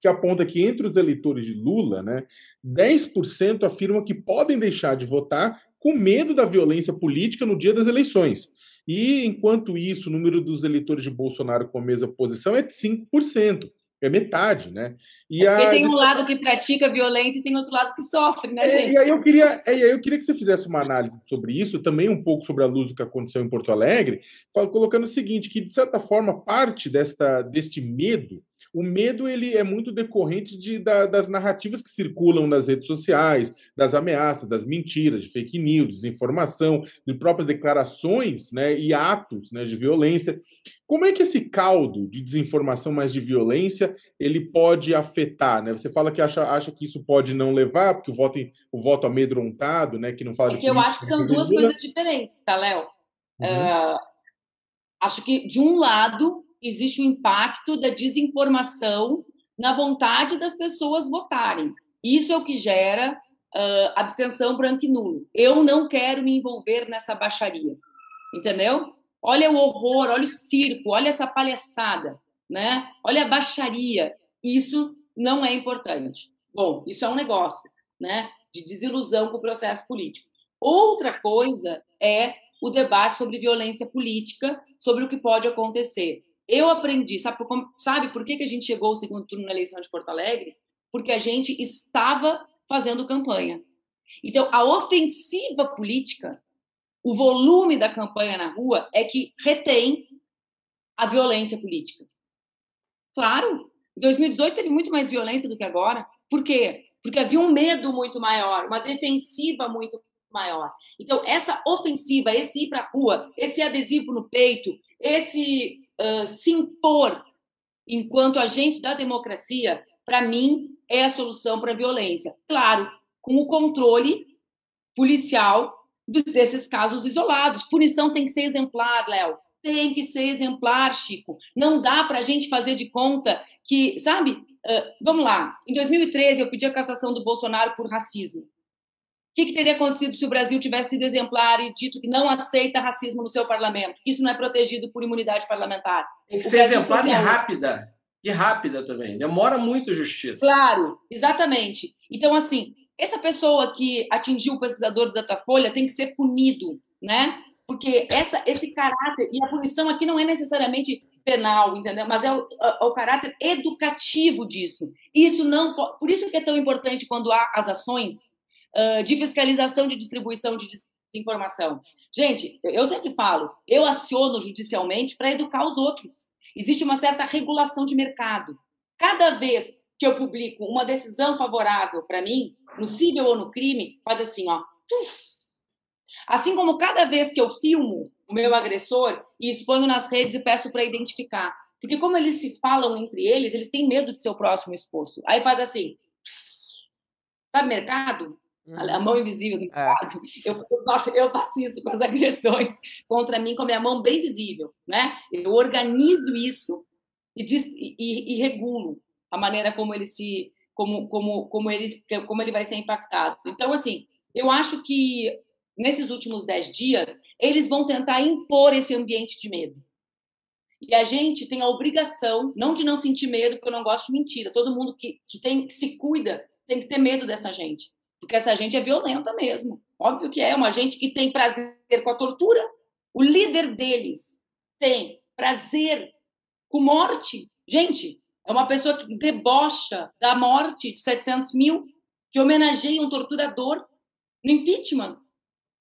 que aponta que entre os eleitores de Lula, né, 10% afirmam que podem deixar de votar com medo da violência política no dia das eleições. E, enquanto isso, o número dos eleitores de Bolsonaro com a mesma posição é de 5%. É metade, né? E é Porque a... tem um lado que pratica violência e tem outro lado que sofre, né, gente? É, e aí eu queria, é, eu queria que você fizesse uma análise sobre isso, também um pouco sobre a luz do que aconteceu em Porto Alegre, colocando o seguinte, que de certa forma parte desta, deste medo o medo ele é muito decorrente de, da, das narrativas que circulam nas redes sociais, das ameaças, das mentiras, de fake news, desinformação, de próprias declarações né, e atos né, de violência. Como é que esse caldo de desinformação mais de violência ele pode afetar? Né? Você fala que acha, acha que isso pode não levar, porque o voto, o voto amedrontado, né, que não fala é que eu acho que são duas coisas diferentes, tá, Léo? Uhum. Uh, acho que, de um lado, existe o impacto da desinformação na vontade das pessoas votarem. Isso é o que gera uh, abstenção branco e nulo. Eu não quero me envolver nessa baixaria, entendeu? Olha o horror, olha o circo, olha essa palhaçada, né? Olha a baixaria. Isso não é importante. Bom, isso é um negócio, né? De desilusão com o processo político. Outra coisa é o debate sobre violência política, sobre o que pode acontecer. Eu aprendi, sabe por, sabe por que, que a gente chegou ao segundo turno na eleição de Porto Alegre? Porque a gente estava fazendo campanha. Então, a ofensiva política, o volume da campanha na rua é que retém a violência política. Claro, em 2018 teve muito mais violência do que agora. Por quê? Porque havia um medo muito maior, uma defensiva muito maior. Então, essa ofensiva, esse ir para a rua, esse adesivo no peito, esse se impor enquanto agente da democracia, para mim, é a solução para a violência. Claro, com o controle policial desses casos isolados. Punição tem que ser exemplar, Léo. Tem que ser exemplar, Chico. Não dá para a gente fazer de conta que, sabe? Uh, vamos lá. Em 2013, eu pedi a cassação do Bolsonaro por racismo. O que, que, teria acontecido se o Brasil tivesse sido exemplar e dito que não aceita racismo no seu parlamento, que isso não é protegido por imunidade parlamentar? Tem que ser exemplar e rápida. E rápida também. Demora muito a justiça. Claro, exatamente. Então, assim, essa pessoa que atingiu o pesquisador do Datafolha tem que ser punido, né? Porque essa, esse caráter, e a punição aqui não é necessariamente penal, entendeu? Mas é o, é o caráter educativo disso. Isso não, por isso que é tão importante quando há as ações de fiscalização de distribuição de desinformação. Gente, eu sempre falo, eu aciono judicialmente para educar os outros. Existe uma certa regulação de mercado. Cada vez que eu publico uma decisão favorável para mim, no cível ou no crime, faz assim, ó. Assim como cada vez que eu filmo o meu agressor e exponho nas redes e peço para identificar. Porque como eles se falam entre eles, eles têm medo de ser o próximo exposto. Aí faz assim. Sabe mercado? A mão invisível do é. É. Eu, eu, eu faço isso com as agressões contra mim com a minha mão bem visível. Né? Eu organizo isso e, e, e regulo a maneira como ele se como como como ele como ele vai ser impactado. Então assim, eu acho que nesses últimos dez dias eles vão tentar impor esse ambiente de medo. E a gente tem a obrigação, não de não sentir medo, porque eu não gosto de mentira. Todo mundo que, que, tem, que se cuida tem que ter medo dessa gente. Porque essa gente é violenta mesmo. Óbvio que é, uma gente que tem prazer com a tortura. O líder deles tem prazer com morte. Gente, é uma pessoa que debocha da morte de 700 mil, que homenageia um torturador no impeachment.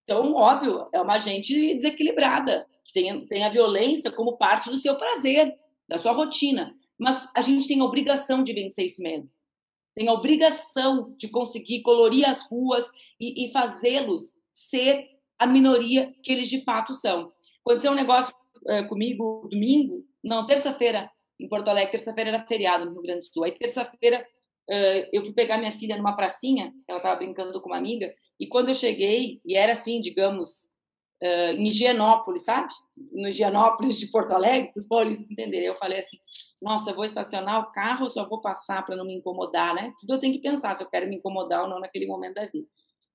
Então, óbvio, é uma gente desequilibrada, que tem, tem a violência como parte do seu prazer, da sua rotina. Mas a gente tem a obrigação de vencer esse medo. Tem a obrigação de conseguir colorir as ruas e, e fazê-los ser a minoria que eles de fato são. Aconteceu um negócio é, comigo domingo, não, terça-feira, em Porto Alegre. Terça-feira era feriado no Rio Grande do Sul. Aí, terça-feira, uh, eu fui pegar minha filha numa pracinha, ela estava brincando com uma amiga, e quando eu cheguei, e era assim, digamos, uh, em Higienópolis, sabe? No Higienópolis de Porto Alegre, para os paulistas entenderem. Eu falei assim: nossa, vou estacionar o carro, só vou passar para não me incomodar, né? Tudo eu tenho que pensar se eu quero me incomodar ou não naquele momento da vida.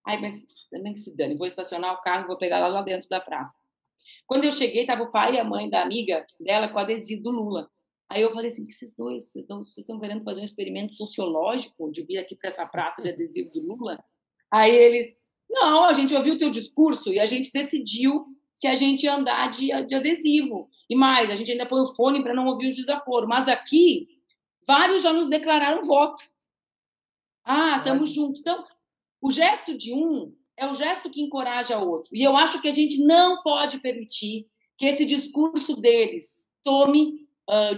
Aí pensei, também que se dane, vou estacionar o carro e vou pegar lá, lá dentro da praça. Quando eu cheguei, estava o pai e a mãe da amiga dela com adesivo do Lula. Aí eu falei assim, que vocês dois, vocês estão, vocês estão querendo fazer um experimento sociológico de vir aqui para essa praça de adesivo do Lula? Aí eles, não, a gente ouviu o teu discurso e a gente decidiu que a gente ia andar de, de adesivo. E mais, a gente ainda põe o fone para não ouvir os desaforos. Mas aqui, vários já nos declararam voto. Ah, estamos juntos. Então, o gesto de um é o gesto que encoraja o outro. E eu acho que a gente não pode permitir que esse discurso deles tome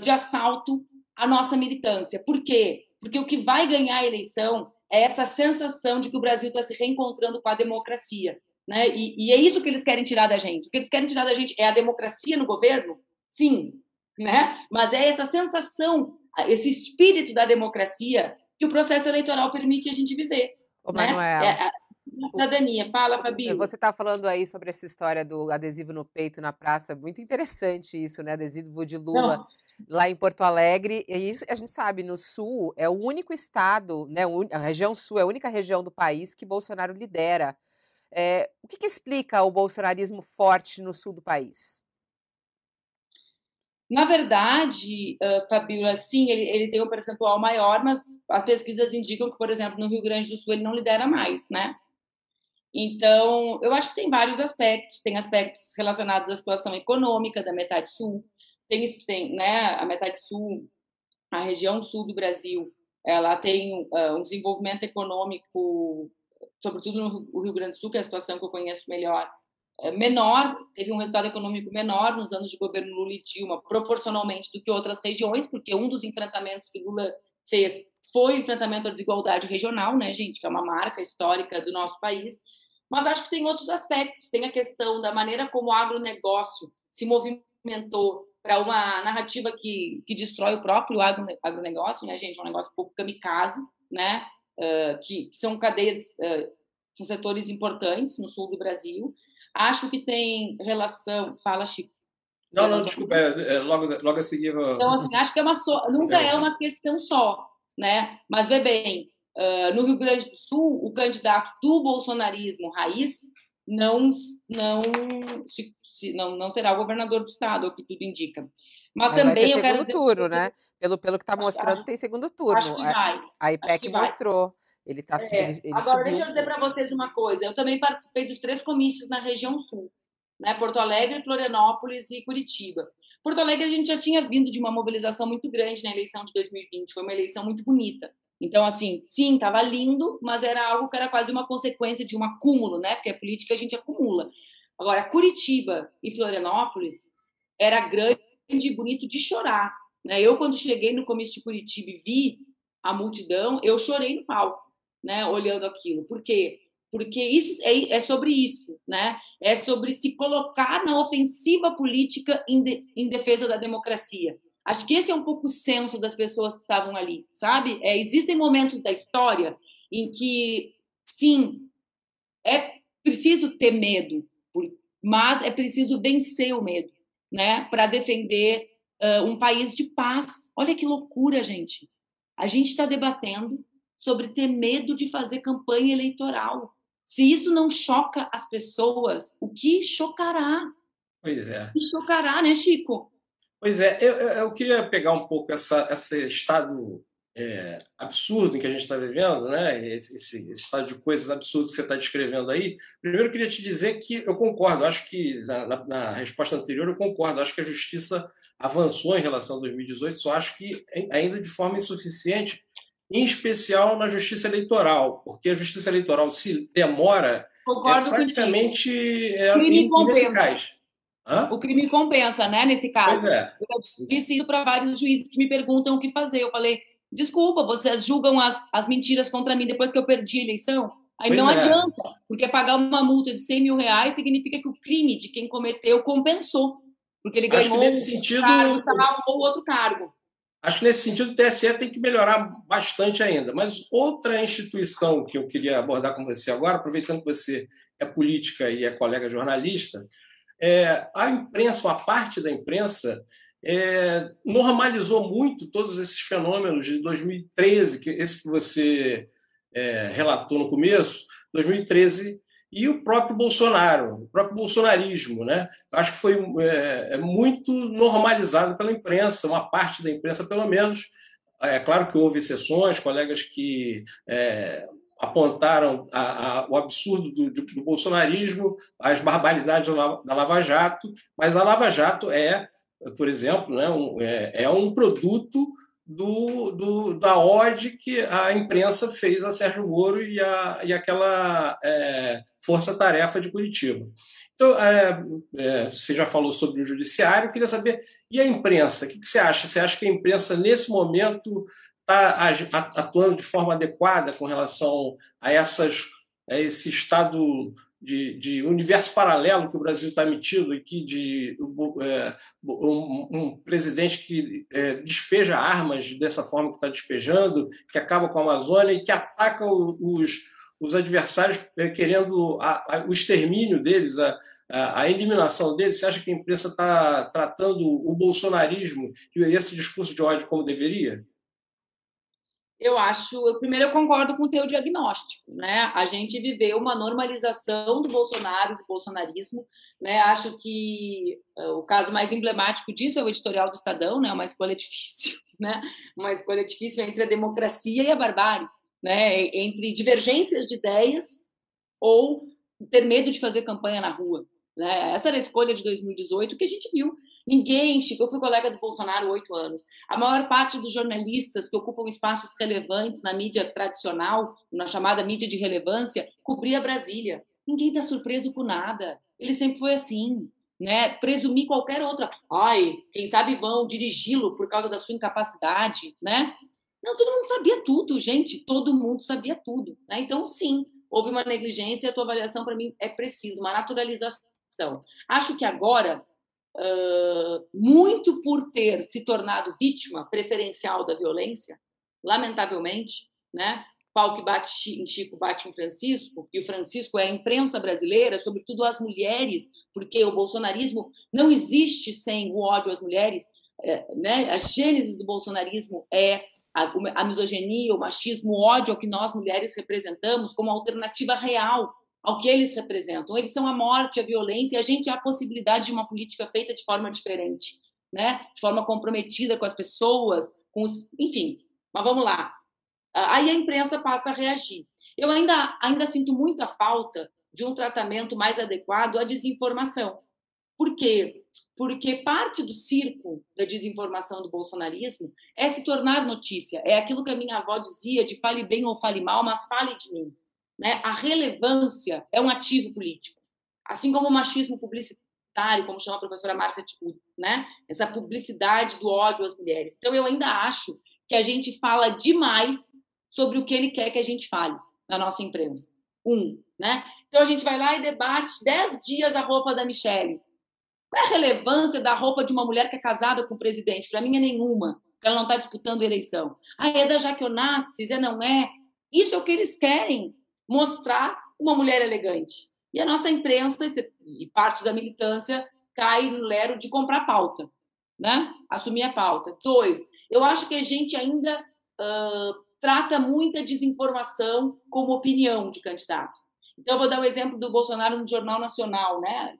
de assalto à nossa militância. Por quê? Porque o que vai ganhar a eleição é essa sensação de que o Brasil está se reencontrando com a democracia. Né? E, e, é isso que eles querem tirar da gente. O que eles querem tirar da gente é a democracia no governo? Sim. Né? Mas é essa sensação, esse espírito da democracia que o processo eleitoral permite a gente viver. Ô, né? Manuel. É, cidadania. Fala, Fabi. Você está falando aí sobre essa história do adesivo no peito na praça. Muito interessante isso, né? Adesivo de Lula. Não lá em Porto Alegre, e isso a gente sabe, no Sul é o único estado, né, a região Sul é a única região do país que Bolsonaro lidera. É, o que, que explica o bolsonarismo forte no sul do país? Na verdade, uh, Fabíola, sim, ele, ele tem um percentual maior, mas as pesquisas indicam que, por exemplo, no Rio Grande do Sul ele não lidera mais, né? Então, eu acho que tem vários aspectos. Tem aspectos relacionados à situação econômica da metade sul, tem, tem né, a metade sul, a região sul do Brasil, ela tem uh, um desenvolvimento econômico, sobretudo no Rio Grande do Sul, que é a situação que eu conheço melhor, é menor, teve um resultado econômico menor nos anos de governo Lula e Dilma, proporcionalmente do que outras regiões, porque um dos enfrentamentos que Lula fez foi o enfrentamento à desigualdade regional, né, gente, que é uma marca histórica do nosso país. Mas acho que tem outros aspectos. Tem a questão da maneira como o agronegócio se movimentou para uma narrativa que, que destrói o próprio agronegócio, né, gente? É um negócio um pouco kamikaze, né? Uh, que são cadeias, uh, são setores importantes no sul do Brasil. Acho que tem relação. Fala, Chico. Não, não, desculpa, é, é, logo, logo a seguir. Então, assim, acho que é uma nunca é uma questão só, né? Mas vê bem, uh, no Rio Grande do Sul, o candidato do bolsonarismo raiz não, não, se, não, não será o governador do estado, o que tudo indica. Mas, Mas também eu quero dizer turno, né? Pelo, pelo que está mostrando, acho, tem segundo turno. Acho que vai. A IPEC mostrou. Ele está é. ele, ele Agora, subiu. deixa eu dizer para vocês uma coisa. Eu também participei dos três comícios na região sul, né? Porto Alegre, Florianópolis e Curitiba. Porto Alegre, a gente já tinha vindo de uma mobilização muito grande na eleição de 2020. Foi uma eleição muito bonita. Então, assim, sim, estava lindo, mas era algo que era quase uma consequência de um acúmulo, né? Porque a política a gente acumula. Agora, Curitiba e Florianópolis era grande e bonito de chorar. Né? Eu, quando cheguei no comício de Curitiba e vi a multidão, eu chorei no palco, né? olhando aquilo. Por quê? Porque isso é, é sobre isso, né? É sobre se colocar na ofensiva política em, de, em defesa da democracia. Acho que esse é um pouco o senso das pessoas que estavam ali, sabe? É, existem momentos da história em que, sim, é preciso ter medo, mas é preciso vencer o medo, né? Para defender uh, um país de paz. Olha que loucura, gente. A gente está debatendo sobre ter medo de fazer campanha eleitoral. Se isso não choca as pessoas, o que chocará? Pois é. O que chocará, né, Chico? Pois é, eu, eu queria pegar um pouco essa, esse estado é, absurdo em que a gente está vivendo, né? Esse, esse, estado de coisas absurdas que você está descrevendo aí. Primeiro, eu queria te dizer que eu concordo, acho que na, na, resposta anterior eu concordo, acho que a justiça avançou em relação a 2018, só acho que ainda de forma insuficiente, em especial na justiça eleitoral, porque a justiça eleitoral se demora, concordo é praticamente é, ineficaz. Hã? O crime compensa, né, nesse caso. Pois é. Eu disse isso para vários juízes que me perguntam o que fazer. Eu falei, desculpa, vocês julgam as, as mentiras contra mim depois que eu perdi a eleição? Aí pois não é. adianta, porque pagar uma multa de 100 mil reais significa que o crime de quem cometeu compensou, porque ele ganhou nesse um sentido, cargo ou outro cargo. Acho que nesse sentido o TSE tem que melhorar bastante ainda. Mas outra instituição que eu queria abordar com você agora, aproveitando que você é política e é colega jornalista, é, a imprensa, uma parte da imprensa, é, normalizou muito todos esses fenômenos de 2013, que esse que você é, relatou no começo, 2013 e o próprio Bolsonaro, o próprio bolsonarismo, né? Acho que foi é, é muito normalizado pela imprensa, uma parte da imprensa pelo menos. É claro que houve exceções, colegas que é, apontaram a, a, o absurdo do, do, do, bolsonarismo, as barbaridades da Lava Jato, mas a Lava Jato é, por exemplo, né, um, é, é, um produto do, do, da ode que a imprensa fez a Sérgio Moro e, a, e aquela é, força-tarefa de Curitiba. Então, é, é, você já falou sobre o judiciário, queria saber, e a imprensa? O que, que você acha? Você acha que a imprensa, nesse momento, está atuando de forma adequada com relação a, essas, a esse estado de, de, universo paralelo que o Brasil está metido que de é, um, um, presidente que é, despeja armas dessa forma que está despejando, que acaba com a Amazônia e que ataca os, os adversários é, querendo a, a, o extermínio deles, a, a, eliminação deles. Você acha que a imprensa está tratando o bolsonarismo e esse discurso de ódio como deveria? Eu acho, eu, primeiro eu concordo com o teu diagnóstico, né? A gente viveu uma normalização do Bolsonaro, do bolsonarismo, né? Acho que uh, o caso mais emblemático disso é o editorial do Estadão, né? Uma escolha difícil, né? Uma escolha difícil entre a democracia e a barbárie, né? Entre divergências de ideias ou ter medo de fazer campanha na rua, né? Essa era a escolha de 2018 que a gente viu Ninguém, Chico, eu fui colega do Bolsonaro oito anos. A maior parte dos jornalistas que ocupam espaços relevantes na mídia tradicional, na chamada mídia de relevância, cobria Brasília. Ninguém está surpreso com nada. Ele sempre foi assim. Né? Presumir qualquer outra. Ai, quem sabe vão dirigi-lo por causa da sua incapacidade, né? Não, todo mundo sabia tudo, gente. Todo mundo sabia tudo. Né? Então, sim, houve uma negligência e a tua avaliação, para mim, é preciso, uma naturalização. Acho que agora uh, muito por ter se tornado vítima preferencial da violência, lamentavelmente, né? Pau que bate em Chico, bate em Francisco, e o Francisco é a imprensa brasileira, sobretudo as mulheres, porque o bolsonarismo não existe sem o ódio às mulheres, é, né? A gênese do bolsonarismo é a, a misoginia, o machismo, o ódio ao que nós mulheres representamos como alternativa real ao que eles representam. Eles são a morte, a violência, e a gente há a possibilidade de uma política feita de forma diferente, né? de forma comprometida com as pessoas, com os... enfim. Mas vamos lá. Aí a imprensa passa a reagir. Eu ainda, ainda sinto muita falta de um tratamento mais adequado à desinformação. Por quê? Porque parte do circo da desinformação do bolsonarismo é se tornar notícia. É aquilo que a minha avó dizia de fale bem ou fale mal, mas fale de mim. Né? A relevância é um ativo político. Assim como o machismo publicitário, como chama a professora Márcia Ticudo, né? essa publicidade do ódio às mulheres. Então, eu ainda acho que a gente fala demais sobre o que ele quer que a gente fale na nossa imprensa. Um, né? Então, a gente vai lá e debate dez dias a roupa da Michelle. Qual é a relevância da roupa de uma mulher que é casada com o presidente? Para mim é nenhuma, porque ela não está disputando eleição. Ah, é da Jaque Onassis, é não é? Isso é o que eles querem mostrar uma mulher elegante. E a nossa imprensa e parte da militância cai no lero de comprar pauta, né? Assumir a pauta. Dois, eu acho que a gente ainda uh, trata muita desinformação como opinião de candidato. Então, eu vou dar o um exemplo do Bolsonaro no Jornal Nacional, né?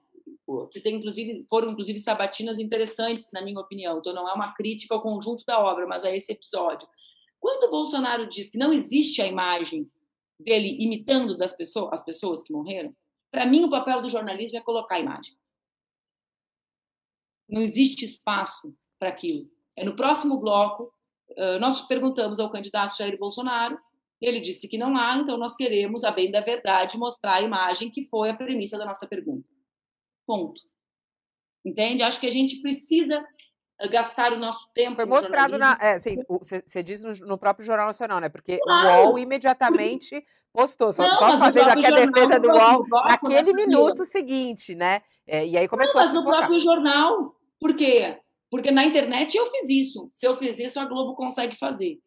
que tem inclusive foram inclusive sabatinas interessantes na minha opinião. Então não é uma crítica ao conjunto da obra, mas a esse episódio. Quando o Bolsonaro diz que não existe a imagem dele imitando das pessoas, as pessoas que morreram, para mim o papel do jornalismo é colocar a imagem. Não existe espaço para aquilo. É no próximo bloco, nós perguntamos ao candidato Jair Bolsonaro, ele disse que não há, então nós queremos, a bem da verdade, mostrar a imagem que foi a premissa da nossa pergunta. Ponto. Entende? Acho que a gente precisa gastar o nosso tempo. Foi mostrado na. É, sim, você diz no, no, próprio Jornal Nacional, né? Porque claro. o UOL imediatamente postou, só, não, só fazendo aqui a defesa do UOL naquele minuto seguinte, né? É, e aí começou não, mas a no próprio jornal. Por quê? Porque na internet eu fiz isso. Se eu fiz isso, a Globo consegue fazer.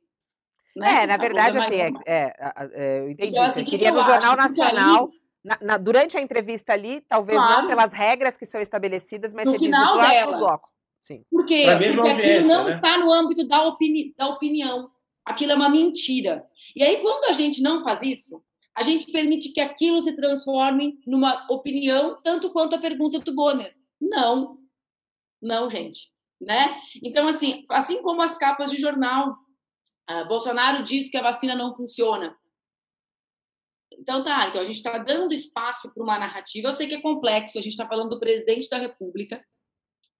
Né? É, na verdade, assim, é, é, é, eu entendi. Então, assim, você queria no Jornal Nacional. Na, na, durante a entrevista ali, talvez claro. não pelas regras que são estabelecidas, mas no você diz no próximo bloco. Sim. Por quê? Porque aquilo não né? está no âmbito da, opini da opinião. Aquilo é uma mentira. E aí, quando a gente não faz isso, a gente permite que aquilo se transforme numa opinião, tanto quanto a pergunta do Bonner. Não. Não, gente. Né? Então, assim, assim como as capas de jornal, uh, Bolsonaro diz que a vacina não funciona. Então tá, então a gente está dando espaço para uma narrativa. Eu sei que é complexo, a gente está falando do presidente da República,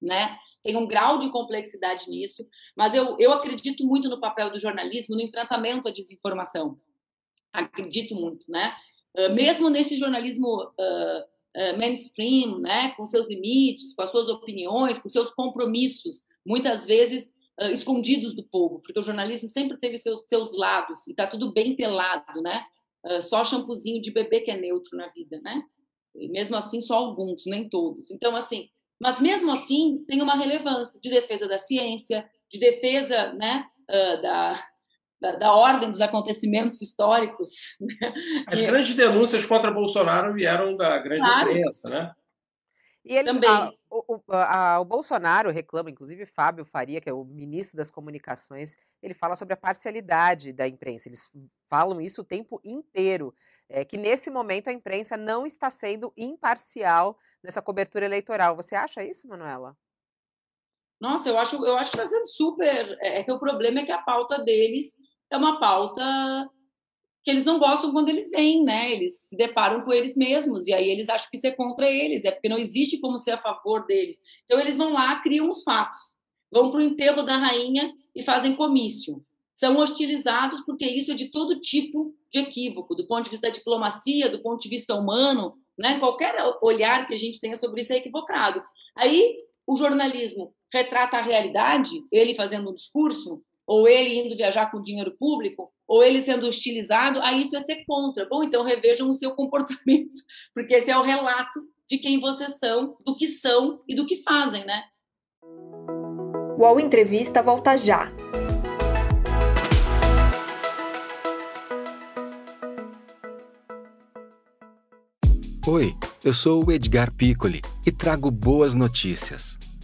né? Tem um grau de complexidade nisso, mas eu, eu acredito muito no papel do jornalismo no enfrentamento à desinformação. Acredito muito, né? Uh, mesmo nesse jornalismo uh, uh, mainstream, né? Com seus limites, com as suas opiniões, com seus compromissos, muitas vezes escondidos do povo, porque o jornalismo sempre teve seus, seus lados e está tudo bem telado, né? Ah, só shampoozinho de bebê que é neutro na vida, né? E mesmo assim, só alguns, nem todos. Então, assim, mas mesmo assim, tem uma relevância de defesa da ciência, de defesa, né, da, da, da, ordem dos acontecimentos históricos. Né? As grandes denúncias contra Bolsonaro vieram da grande claro. imprensa, né? E eles, Também. A, o, a, o, Bolsonaro reclama, inclusive Fábio Faria, que é o ministro das Comunicações, ele fala sobre a parcialidade da imprensa. Eles falam isso o tempo inteiro, é, que nesse momento a imprensa não está sendo imparcial nessa cobertura eleitoral. Você acha isso, Manuela? Nossa, eu acho, eu acho que está sendo super. É, é que o problema é que a pauta deles é uma pauta que eles não gostam quando eles vêm, né? Eles se deparam com eles mesmos e aí eles acham que isso é contra eles, é porque não existe como ser a favor deles. Então eles vão lá, criam os fatos, vão para o enterro da rainha e fazem comício. São hostilizados porque isso é de todo tipo de equívoco, do ponto de vista da diplomacia, do ponto de vista humano, né? Qualquer olhar que a gente tenha sobre isso é equivocado. Aí o jornalismo retrata a realidade, ele fazendo um discurso, ou ele indo viajar com dinheiro público, ou ele sendo hostilizado, aí isso é ser contra. Bom, então revejam o seu comportamento, porque esse é o relato de quem vocês são, do que são e do que fazem, né? O ao Entrevista volta já. Oi, eu sou o Edgar Piccoli e trago boas notícias.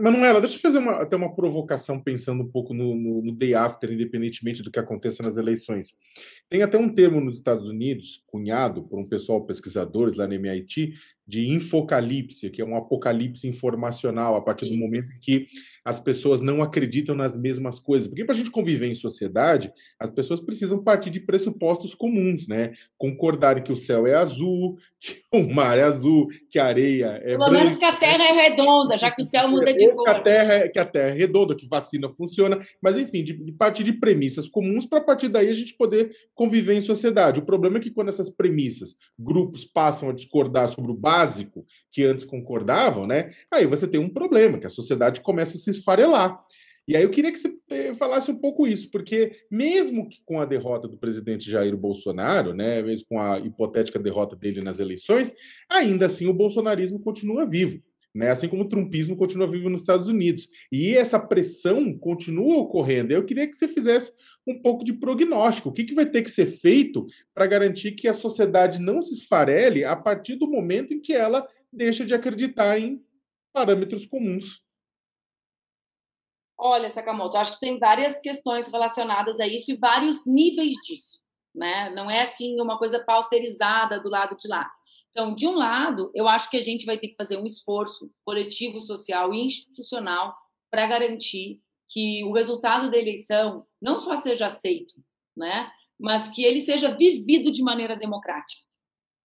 Manuela, deixa eu fazer uma, até uma provocação pensando um pouco no, no, no, day after, independentemente do que aconteça nas eleições. Tem até um termo nos Estados Unidos, cunhado por um pessoal pesquisadores lá no MIT, de infocalipse, que é um apocalipse informacional, a partir do momento em que as pessoas não acreditam nas mesmas coisas. Porque para a gente conviver em sociedade, as pessoas precisam partir de pressupostos comuns, né? Concordar que o céu é azul, que o mar é azul, que a areia é Pelo menos que a Terra é redonda, já que o céu muda de cor. Que a Terra é, que a Terra é redonda, que vacina funciona, mas enfim, de, de partir de premissas comuns para a partir daí a gente poder conviver em sociedade. O problema é que quando essas premissas, grupos passam a discordar sobre o básico que antes concordavam, né? Aí você tem um problema, que a sociedade começa a se esfarelar. E aí eu queria que você eh, falasse um pouco isso, porque mesmo que com a derrota do presidente Jair Bolsonaro, né, mesmo com a hipotética derrota dele nas eleições, ainda assim o bolsonarismo continua vivo. Né? Assim como o trumpismo continua vivo nos Estados Unidos. E essa pressão continua ocorrendo. Eu queria que você fizesse um pouco de prognóstico. O que, que vai ter que ser feito para garantir que a sociedade não se esfarele a partir do momento em que ela deixa de acreditar em parâmetros comuns? Olha, Sakamoto, acho que tem várias questões relacionadas a isso e vários níveis disso. Né? Não é assim uma coisa pausterizada do lado de lá. Então, de um lado, eu acho que a gente vai ter que fazer um esforço coletivo, social e institucional para garantir que o resultado da eleição não só seja aceito, né, mas que ele seja vivido de maneira democrática,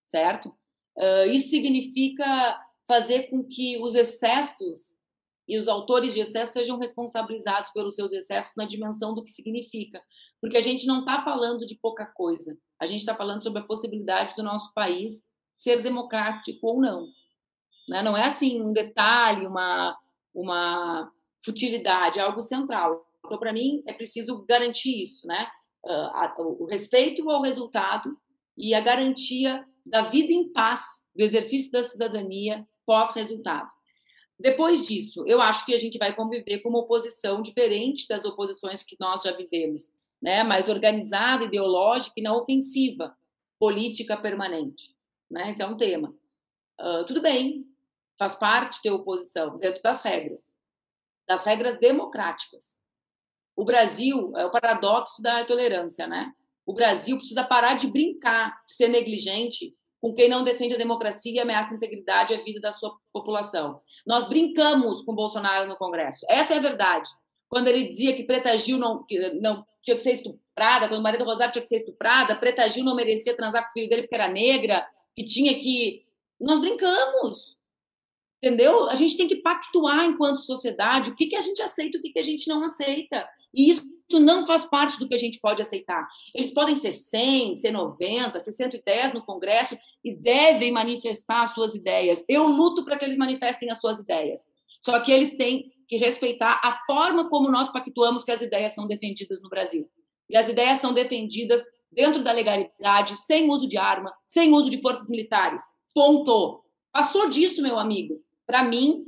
certo? Uh, isso significa fazer com que os excessos e os autores de excesso sejam responsabilizados pelos seus excessos na dimensão do que significa, porque a gente não está falando de pouca coisa, a gente está falando sobre a possibilidade do nosso país ser democrático ou não. Né? Não é assim um detalhe, uma, uma futilidade, é algo central. Então, para mim, é preciso garantir isso, né? Uh, o respeito ao resultado e a garantia da vida em paz, do exercício da cidadania pós-resultado. Depois disso, eu acho que a gente vai conviver com uma oposição diferente das oposições que nós já vivemos, né? mais organizada, ideológica e não ofensiva, política permanente. Né? Esse é um tema. Uh, tudo bem, faz parte ter oposição, dentro das regras das regras democráticas. O Brasil é o paradoxo da tolerância, né? O Brasil precisa parar de brincar, de ser negligente com quem não defende a democracia e ameaça a integridade e a vida da sua população. Nós brincamos com Bolsonaro no Congresso. Essa é a verdade. Quando ele dizia que Preta Gil não, que não tinha que ser estuprada, quando Maria do Rosário tinha que ser estuprada, Preta Gil não merecia transar com o filho dele porque era negra, que tinha que. Nós brincamos entendeu? A gente tem que pactuar enquanto sociedade o que, que a gente aceita e o que, que a gente não aceita. E isso não faz parte do que a gente pode aceitar. Eles podem ser 100, ser 90, ser 110 no Congresso e devem manifestar as suas ideias. Eu luto para que eles manifestem as suas ideias. Só que eles têm que respeitar a forma como nós pactuamos que as ideias são defendidas no Brasil. E as ideias são defendidas dentro da legalidade, sem uso de arma, sem uso de forças militares. Ponto. Passou disso, meu amigo. Para mim,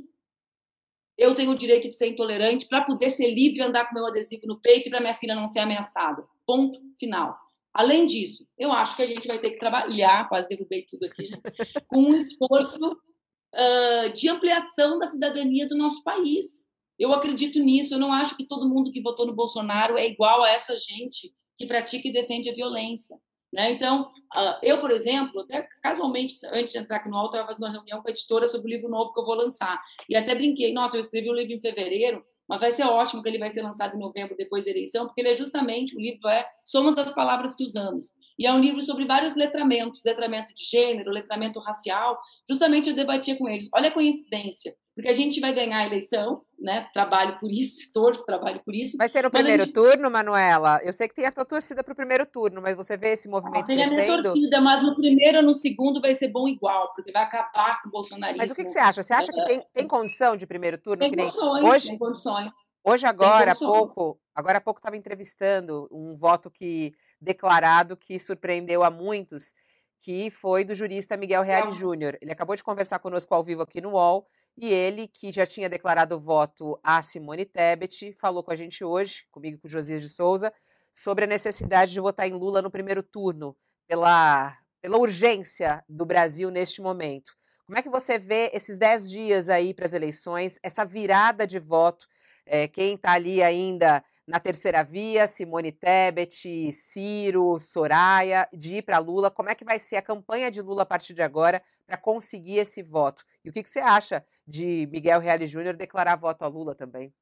eu tenho o direito de ser intolerante para poder ser livre andar com meu adesivo no peito e para minha filha não ser ameaçada. Ponto final. Além disso, eu acho que a gente vai ter que trabalhar, quase derrubei tudo aqui, gente, com um esforço uh, de ampliação da cidadania do nosso país. Eu acredito nisso. Eu não acho que todo mundo que votou no Bolsonaro é igual a essa gente que pratica e defende a violência. Né? Então, uh, eu, por exemplo, até casualmente, antes de entrar aqui no alto, eu estava fazendo reunião com a editora sobre o livro novo que eu vou lançar. E até brinquei, nossa, eu escrevi o um livro em fevereiro, mas vai ser ótimo que ele vai ser lançado em novembro, depois da eleição, porque ele é justamente, o livro é Somos as Palavras que Usamos. E é um livro sobre vários letramentos, letramento de gênero, letramento racial. Justamente eu debatia com eles. Olha a coincidência, porque a gente vai ganhar a eleição né, trabalho por isso, torço, trabalho por isso. Vai ser no primeiro gente... turno, Manuela? Eu sei que tem a tua torcida para o primeiro turno, mas você vê esse movimento tem crescendo? Tem a minha torcida, mas no primeiro ou no segundo vai ser bom igual, porque vai acabar com o bolsonarismo. Mas o que, que você acha? Você acha que tem, tem condição de primeiro turno? Tem nem... condições, hoje, tem condições. Hoje, agora há pouco, agora há pouco estava entrevistando um voto que declarado que surpreendeu a muitos, que foi do jurista Miguel Reale Júnior. Ele acabou de conversar conosco ao vivo aqui no UOL, e ele, que já tinha declarado voto a Simone Tebet, falou com a gente hoje, comigo e com Josias de Souza, sobre a necessidade de votar em Lula no primeiro turno, pela, pela urgência do Brasil neste momento. Como é que você vê esses dez dias aí para as eleições, essa virada de voto é, quem está ali ainda na terceira via, Simone Tebet, Ciro, Soraya, de ir para Lula. Como é que vai ser a campanha de Lula a partir de agora para conseguir esse voto? E o que, que você acha de Miguel Reale Júnior declarar voto a Lula também?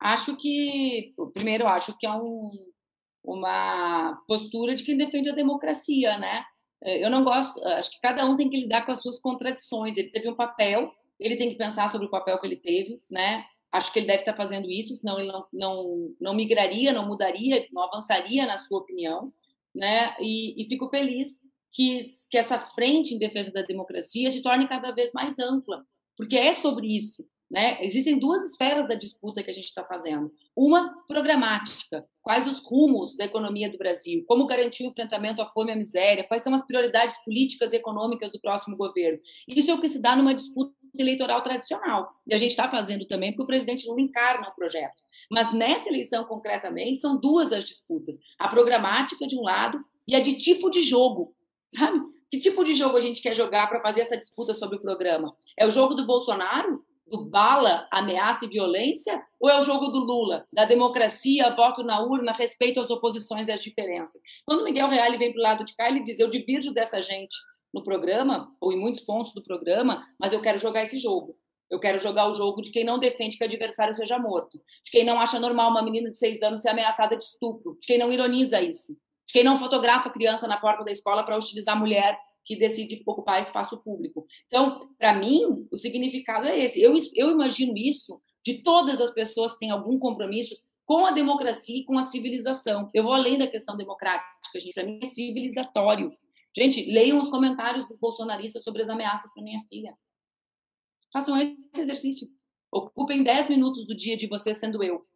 Acho que, primeiro, acho que é um, uma postura de quem defende a democracia, né? É, eu não gosto, acho que cada um tem que lidar com as suas contradições. Ele teve um papel, ele tem que pensar sobre o papel que ele teve, né? Acho que ele deve estar fazendo isso, senão ele não, não, não migraria, não mudaria, não avançaria na sua opinião. Né? E, e fico feliz que, que essa frente em defesa da democracia se torne cada vez mais ampla, porque é sobre isso. Né? Existem duas esferas da disputa que a gente está fazendo. Uma programática, quais os rumos da economia do Brasil, como garantir o enfrentamento à fome e à miséria, quais são as prioridades políticas e econômicas do próximo governo. Isso é o que se dá numa disputa eleitoral tradicional. E a gente está fazendo também porque o presidente Lula encarna o projeto. Mas nessa eleição, concretamente, são duas as disputas: a programática de um lado e a de tipo de jogo, sabe? Que tipo de jogo a gente quer jogar para fazer essa disputa sobre o programa? É o jogo do Bolsonaro, do bala, ameaça e violência? Ou é o jogo do Lula, da democracia, voto na urna, respeito às oposições e às diferenças? Quando Miguel Reale vem para o lado de cá, ele diz: Eu divirjo dessa gente no programa, ou em muitos pontos do programa, mas eu quero jogar esse jogo. Eu quero jogar o jogo de quem não defende que adversário seja morto, de quem não acha normal uma menina de seis anos ser ameaçada de estupro, de quem não ironiza isso, de quem não fotografa criança na porta da escola para utilizar a mulher que decide ocupar espaço público. Então, para mim, o significado é esse. Eu, eu imagino isso de todas as pessoas que têm algum compromisso com a democracia e com a civilização. Eu vou além da questão democrática, gente. Para mim é civilizatório. Gente, leiam os comentários dos bolsonaristas sobre as ameaças para minha filha. Façam esse exercício. Ocupem 10 minutos do dia de você sendo eu,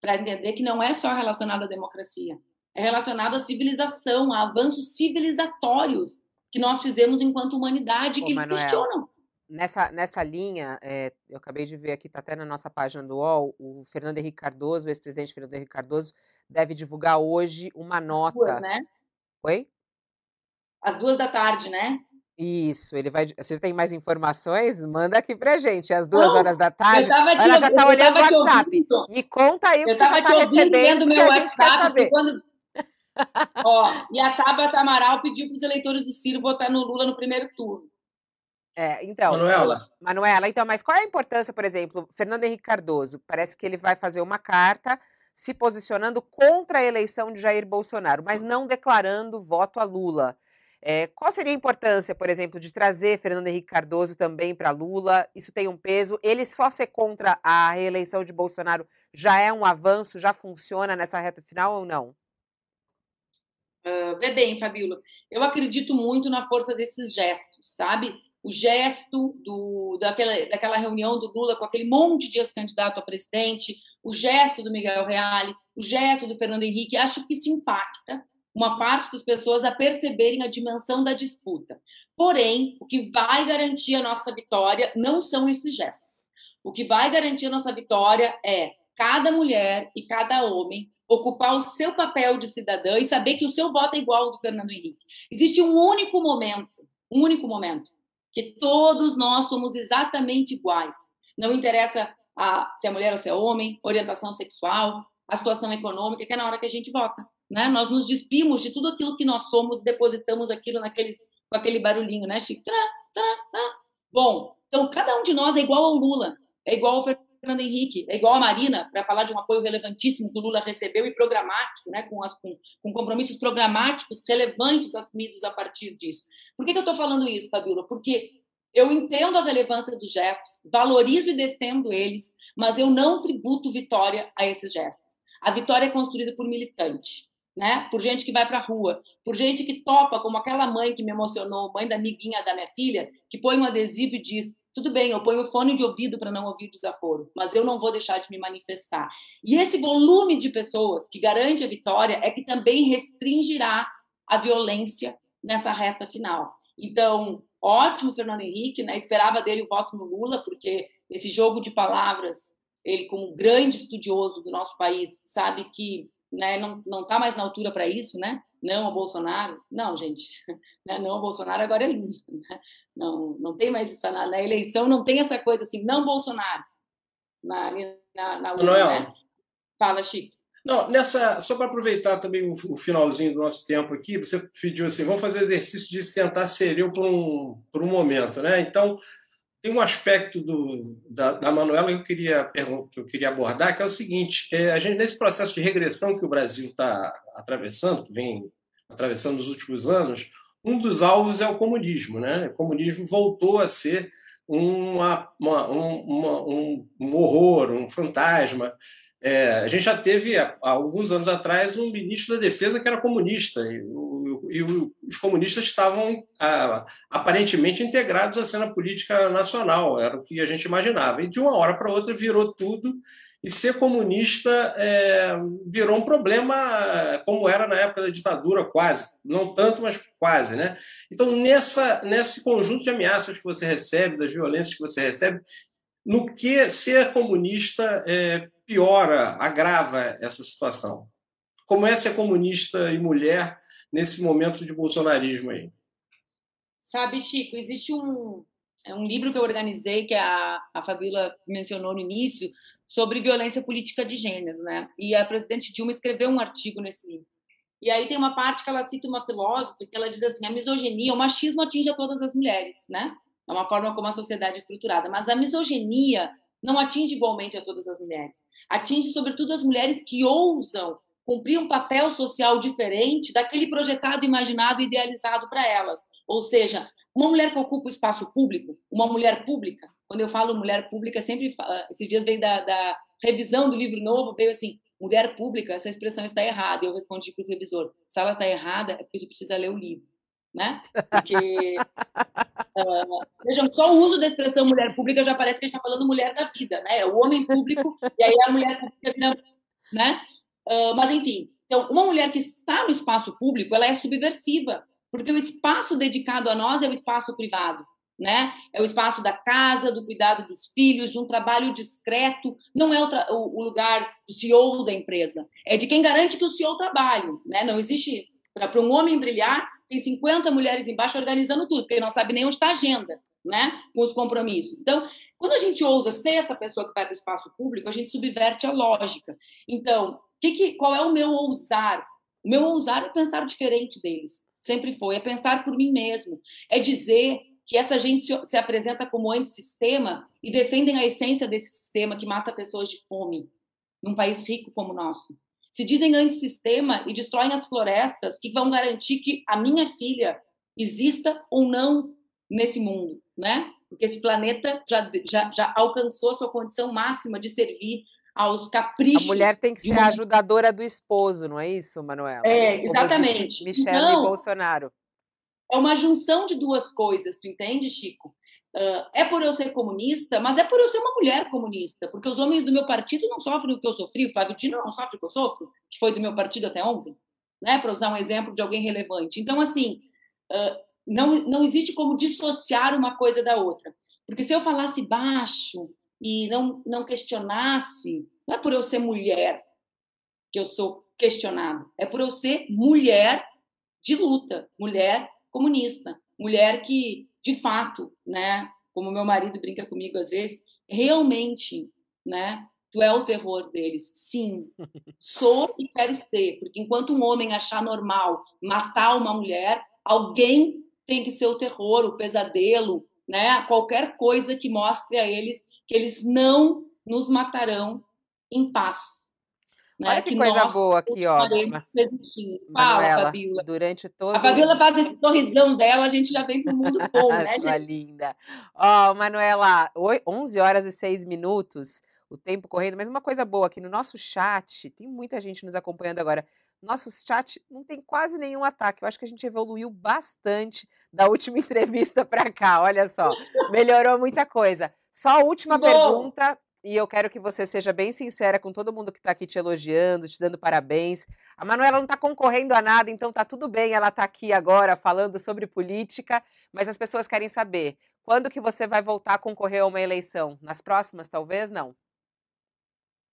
para entender que não é só relacionado à democracia, é relacionado à civilização, a avanços civilizatórios que nós fizemos enquanto humanidade, Ô, que eles Manuel, questionam. Nessa, nessa linha, é, eu acabei de ver aqui, está até na nossa página do UOL, o Fernando Henrique Cardoso, o ex-presidente Fernando Henrique Cardoso, deve divulgar hoje uma nota. Duas, né? Oi? às duas da tarde, né? Isso, ele vai. Você tem mais informações? Manda aqui pra gente, às duas Não, horas da tarde. Ela já está olhando o WhatsApp. Me conta aí o que você está recebendo, meu a gente WhatsApp, quer saber. Quando... Ó, e a Tabata Amaral pediu para os eleitores do Ciro votar no Lula no primeiro turno. É, então, Manuela. Manuela, então, mas qual é a importância, por exemplo, Fernando Henrique Cardoso? Parece que ele vai fazer uma carta se posicionando contra a eleição de Jair Bolsonaro, mas não declarando voto a Lula. É, qual seria a importância, por exemplo, de trazer Fernando Henrique Cardoso também para Lula? Isso tem um peso. Ele só ser contra a reeleição de Bolsonaro já é um avanço, já funciona nessa reta final ou não? Vê bem, Fabíola, eu acredito muito na força desses gestos, sabe? O gesto do, daquela, daquela reunião do Lula com aquele monte de ex-candidato a presidente, o gesto do Miguel Reale, o gesto do Fernando Henrique, acho que isso impacta uma parte das pessoas a perceberem a dimensão da disputa. Porém, o que vai garantir a nossa vitória não são esses gestos. O que vai garantir a nossa vitória é cada mulher e cada homem ocupar o seu papel de cidadã e saber que o seu voto é igual ao do Fernando Henrique. Existe um único momento, um único momento, que todos nós somos exatamente iguais. Não interessa a, se é mulher ou se é homem, orientação sexual, a situação econômica, que é na hora que a gente vota. Né? Nós nos despimos de tudo aquilo que nós somos, depositamos aquilo naqueles, com aquele barulhinho, né, Chico? Bom, então cada um de nós é igual ao Lula, é igual ao Fernando Henrique, é igual a Marina, para falar de um apoio relevantíssimo que o Lula recebeu e programático, né, com, as, com, com compromissos programáticos relevantes assumidos a partir disso. Por que, que eu estou falando isso, Fabíola? Porque Eu entendo a relevância dos gestos, valorizo e defendo eles, mas eu não tributo vitória a esses gestos. A vitória é construída por militante, né? Por gente que vai para a rua, por gente que topa, como aquela mãe que me emocionou, mãe da amiguinha da minha filha, que põe um adesivo e diz: tudo bem, eu ponho fone de ouvido para não ouvir o desaforo, mas eu não vou deixar de me manifestar. E esse volume de pessoas que garante a vitória é que também restringirá a violência nessa reta final. Então, ótimo Fernando Henrique, né? esperava dele o voto no Lula, porque esse jogo de palavras, ele como grande estudioso do nosso país, sabe que né, não está mais na altura para isso, né? Não ao Bolsonaro. Não, gente, né? não ao Bolsonaro agora é Lula. Né? Não, não tem mais isso. Na, na, eleição não tem essa coisa assim, não Bolsonaro. Na, na, na né? Fala, Chico. Não, nessa, só para aproveitar também o, o, finalzinho do nosso tempo aqui, você pediu assim, vamos fazer o exercício de tentar ser eu por um, por um momento, né? Então, tem um aspecto do, da, da Manuela que eu, queria, que eu queria abordar, que é o seguinte, é, a gente, nesse processo de regressão que o Brasil está atravessando, que vem atravessando nos últimos anos, um dos alvos é o comunismo. Né? O comunismo voltou a ser uma, uma, uma, um, um horror, um fantasma, é, a gente já teve, há alguns anos atrás, um ministro da Defesa que era comunista, e, o, e os comunistas estavam ah, aparentemente integrados à cena política nacional, era o que a gente imaginava. E de uma hora para outra virou tudo, e ser comunista é, virou um problema, como era na época da ditadura, quase. Não tanto, mas quase. Né? Então, nessa, nesse conjunto de ameaças que você recebe, das violências que você recebe, no que ser comunista é, piora, agrava essa situação. Como é ser comunista e mulher nesse momento de bolsonarismo aí? Sabe, Chico, existe um, é um livro que eu organizei, que a, a Fabíola mencionou no início, sobre violência política de gênero, né? E a presidente Dilma escreveu um artigo nesse livro. E aí tem uma parte que ela cita uma filósofa que ela diz assim: a misoginia, o machismo atinge a todas as mulheres, né? É uma forma como a sociedade é estruturada, mas a misoginia não atinge igualmente a todas as mulheres. Atinge, sobretudo, as mulheres que ousam cumprir um papel social diferente daquele projetado, imaginado, idealizado para elas. Ou seja, uma mulher que ocupa o espaço público, uma mulher pública, quando eu falo mulher pública, sempre esses dias veio da, da revisão do livro novo, veio assim, mulher pública, essa expressão está errada. Eu respondi para o revisor, se ela está errada, é porque a gente precisa ler o livro né? Porque, uh, vejam, só o uso da expressão mulher pública já parece que a gente está falando mulher da vida, né? É o homem público e aí a mulher pública vira, né? Uh, mas, enfim, então, uma mulher que está no espaço público, ela é subversiva, porque o espaço dedicado a nós é o espaço privado, né? É o espaço da casa, do cuidado dos filhos, de um trabalho discreto. Não é o, o, lugar do CEO da empresa, é de quem garante que o CEO trabalhe, né? Não existe para um homem brilhar tem 50 mulheres embaixo organizando tudo, porque não sabe nem onde está a agenda, né? Com os compromissos. Então, quando a gente ousa ser essa pessoa que vai para o espaço público, a gente subverte a lógica. Então, que que, qual é o meu ousar? O meu ousar é pensar diferente deles. Sempre foi. É pensar por mim mesmo. É dizer que essa gente se, se apresenta como antissistema e defendem a essência desse sistema que mata pessoas de fome num país rico como o nosso se dizem antissistema e destroem as florestas que vão garantir que a minha filha exista ou não nesse mundo, né? Porque esse planeta já, já, já alcançou sua condição máxima de servir aos caprichos. A mulher tem que ser uma... a ajudadora do esposo, não é isso, Manuela? É, exatamente. Michelle então, e Bolsonaro. É uma junção de duas coisas, tu entende, Chico? Uh, é por eu ser comunista, mas é por eu ser uma mulher comunista, porque os homens do meu partido não sofrem o que eu sofri, o Flávio Dino não sofre o que eu sofro, que foi do meu partido até ontem, né? Para usar um exemplo de alguém relevante. Então, assim, uh, não, não existe como dissociar uma coisa da outra. Porque se eu falasse baixo e não, não questionasse, não é por eu ser mulher que eu sou questionada, é por eu ser mulher de luta, mulher comunista, mulher que de fato, né, como meu marido brinca comigo às vezes, realmente, né, tu é o terror deles. Sim, sou e quero ser, porque enquanto um homem achar normal matar uma mulher, alguém tem que ser o terror, o pesadelo, né, qualquer coisa que mostre a eles que eles não nos matarão em paz. Né, Olha que, que coisa boa aqui, ó. Fabiola. Durante todo A Fabiola faz esse sorrisão dela, a gente já vem pro mundo bom, né, gente? linda. Ó, Manuela, 11 horas e 6 minutos, o tempo correndo, mas uma coisa boa aqui no nosso chat, tem muita gente nos acompanhando agora. Nosso chat não tem quase nenhum ataque. Eu acho que a gente evoluiu bastante da última entrevista para cá. Olha só, melhorou muita coisa. Só a última pergunta e eu quero que você seja bem sincera com todo mundo que está aqui te elogiando, te dando parabéns. A Manuela não está concorrendo a nada, então tá tudo bem, ela está aqui agora falando sobre política, mas as pessoas querem saber quando que você vai voltar a concorrer a uma eleição? Nas próximas, talvez? Não.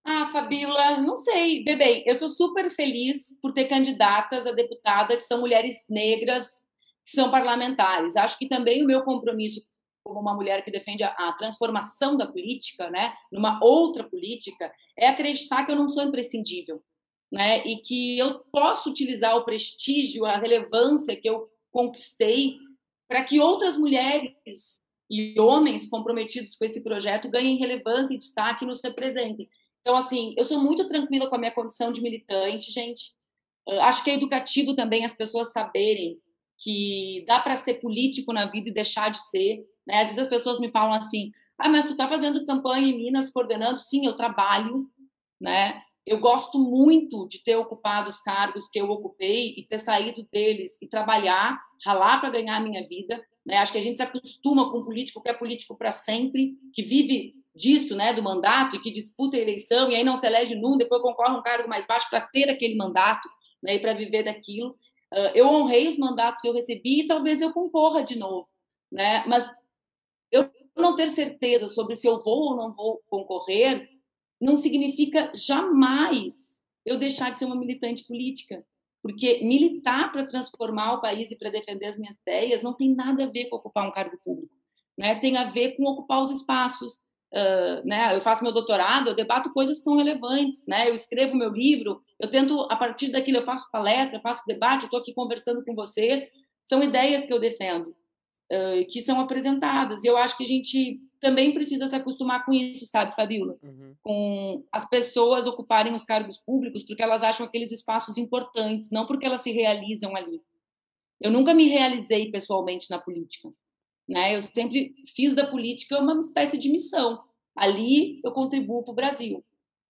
Ah, Fabíola, não sei. Bebê, eu sou super feliz por ter candidatas a deputada que são mulheres negras, que são parlamentares. Acho que também o meu compromisso como uma mulher que defende a, a, transformação da política, né, numa outra política, é acreditar que eu não sou imprescindível, né, e que eu posso utilizar o prestígio, a relevância que eu conquistei para que outras mulheres e homens comprometidos com esse projeto ganhem relevância e destaque e nos representem. Então, assim, eu sou muito tranquila com a minha condição de militante, gente. Acho que é educativo também as pessoas saberem que dá para ser político na vida e deixar de ser. Né? Às vezes as pessoas me falam assim: ah, mas tu está fazendo campanha em Minas, coordenando? Sim, eu trabalho, né? Eu gosto muito de ter ocupado os cargos que eu ocupei e ter saído deles e trabalhar, ralar para ganhar a minha vida. Né? Acho que a gente se acostuma com um político que é político para sempre, que vive disso, né, do mandato e que disputa a eleição e aí não se elege num, depois concorre um cargo mais baixo para ter aquele mandato, né, e para viver daquilo. Uh, eu honrei os mandatos que eu recebi e talvez eu concorra de novo, né? Mas eu não ter certeza sobre se eu vou ou não vou concorrer não significa jamais eu deixar de ser uma militante política. Porque militar para transformar o país e para defender as minhas ideias não tem nada a ver com ocupar um cargo público. Né? Tem a ver com ocupar os espaços. Uh, né? Eu faço meu doutorado, eu debato coisas que são relevantes. Né? Eu escrevo meu livro, eu tento, a partir daquilo, eu faço palestra, faço debate, estou aqui conversando com vocês. São ideias que eu defendo uh, que são apresentadas. E eu acho que a gente também precisa se acostumar com isso, sabe, Fabiola? Uhum. Com as pessoas ocuparem os cargos públicos porque elas acham aqueles espaços importantes, não porque elas se realizam ali. Eu nunca me realizei pessoalmente na política. Né? Eu sempre fiz da política uma espécie de missão. Ali eu contribuo para o Brasil.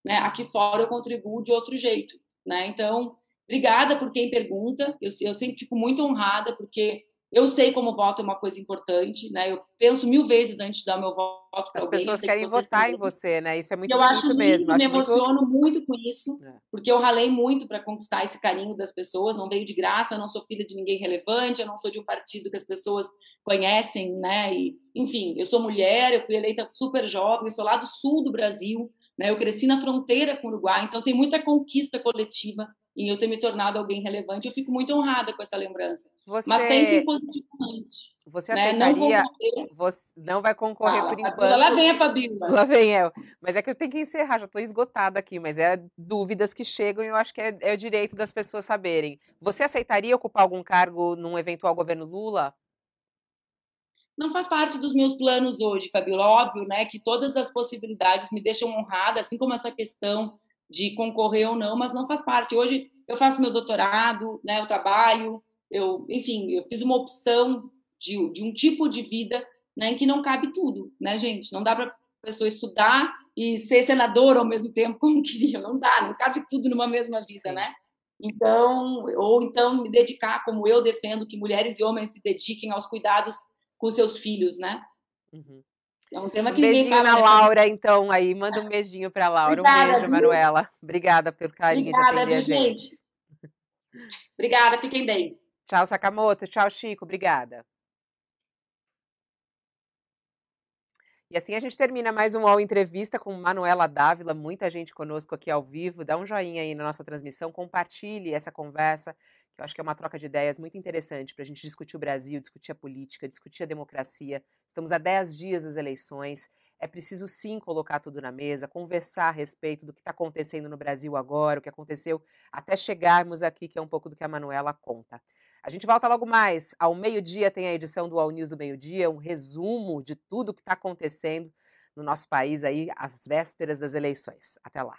Né? Aqui fora eu contribuo de outro jeito. Né? Então, obrigada por quem pergunta. Eu, eu sempre fico muito honrada, porque eu sei como voto é uma coisa importante, né? Eu penso mil vezes antes de dar meu voto para alguém. As pessoas querem votar em você, né? Isso é muito eu acho mesmo. Eu me emociono muito... com isso, é. porque eu ralei muito para conquistar esse carinho das pessoas. Não veio de graça, eu não sou filha de ninguém relevante, eu não sou de um partido que as pessoas conhecem, né? E, enfim, eu sou mulher, eu fui eleita super jovem, sou lá do sul do Brasil, né? Eu cresci na fronteira com o Uruguai, então tem muita conquista coletiva em eu ter me tornado alguém relevante. Eu fico muito honrada com essa lembrança. Você... Mas pense positivamente. Você aceitaria? Né? Não, você não vai concorrer Fala, por enquanto. Lá vem a Fabíola. Lá vem eu. Mas é que eu tenho que encerrar, já estou esgotada aqui. Mas é dúvidas que chegam e eu acho que é, é o direito das pessoas saberem. Você aceitaria ocupar algum cargo num eventual governo Lula? Não faz parte dos meus planos hoje, Fabiola. Óbvio, né, que todas as possibilidades me deixam honrada, assim como essa questão de concorrer ou não, mas não faz parte. Hoje eu faço meu doutorado, né, eu trabalho, eu, enfim, eu fiz uma opção de, de um tipo de vida né, em que não cabe tudo, né, gente? Não dá para pessoa estudar e ser senadora ao mesmo tempo como queria, não dá, não cabe tudo numa mesma vida, né? Então, ou então me dedicar como eu defendo que mulheres e homens se dediquem aos cuidados com seus filhos, né? Uhum. É um tema que um beijinho fala, na né? Laura, então, aí. Manda um beijinho para Laura. Obrigada, um beijo, viu? Manuela. Obrigada pelo carinho Obrigada, de atender a gente. gente. Obrigada, fiquem bem. Tchau, Sakamoto. Tchau, Chico. Obrigada. E assim a gente termina mais um UOL Entrevista com Manuela Dávila, muita gente conosco aqui ao vivo. Dá um joinha aí na nossa transmissão, compartilhe essa conversa, eu acho que é uma troca de ideias muito interessante para a gente discutir o Brasil, discutir a política, discutir a democracia. Estamos a 10 dias das eleições. É preciso sim colocar tudo na mesa, conversar a respeito do que está acontecendo no Brasil agora, o que aconteceu até chegarmos aqui, que é um pouco do que a Manuela conta. A gente volta logo mais. Ao meio-dia tem a edição do All News do meio-dia, um resumo de tudo o que está acontecendo no nosso país aí às vésperas das eleições. Até lá.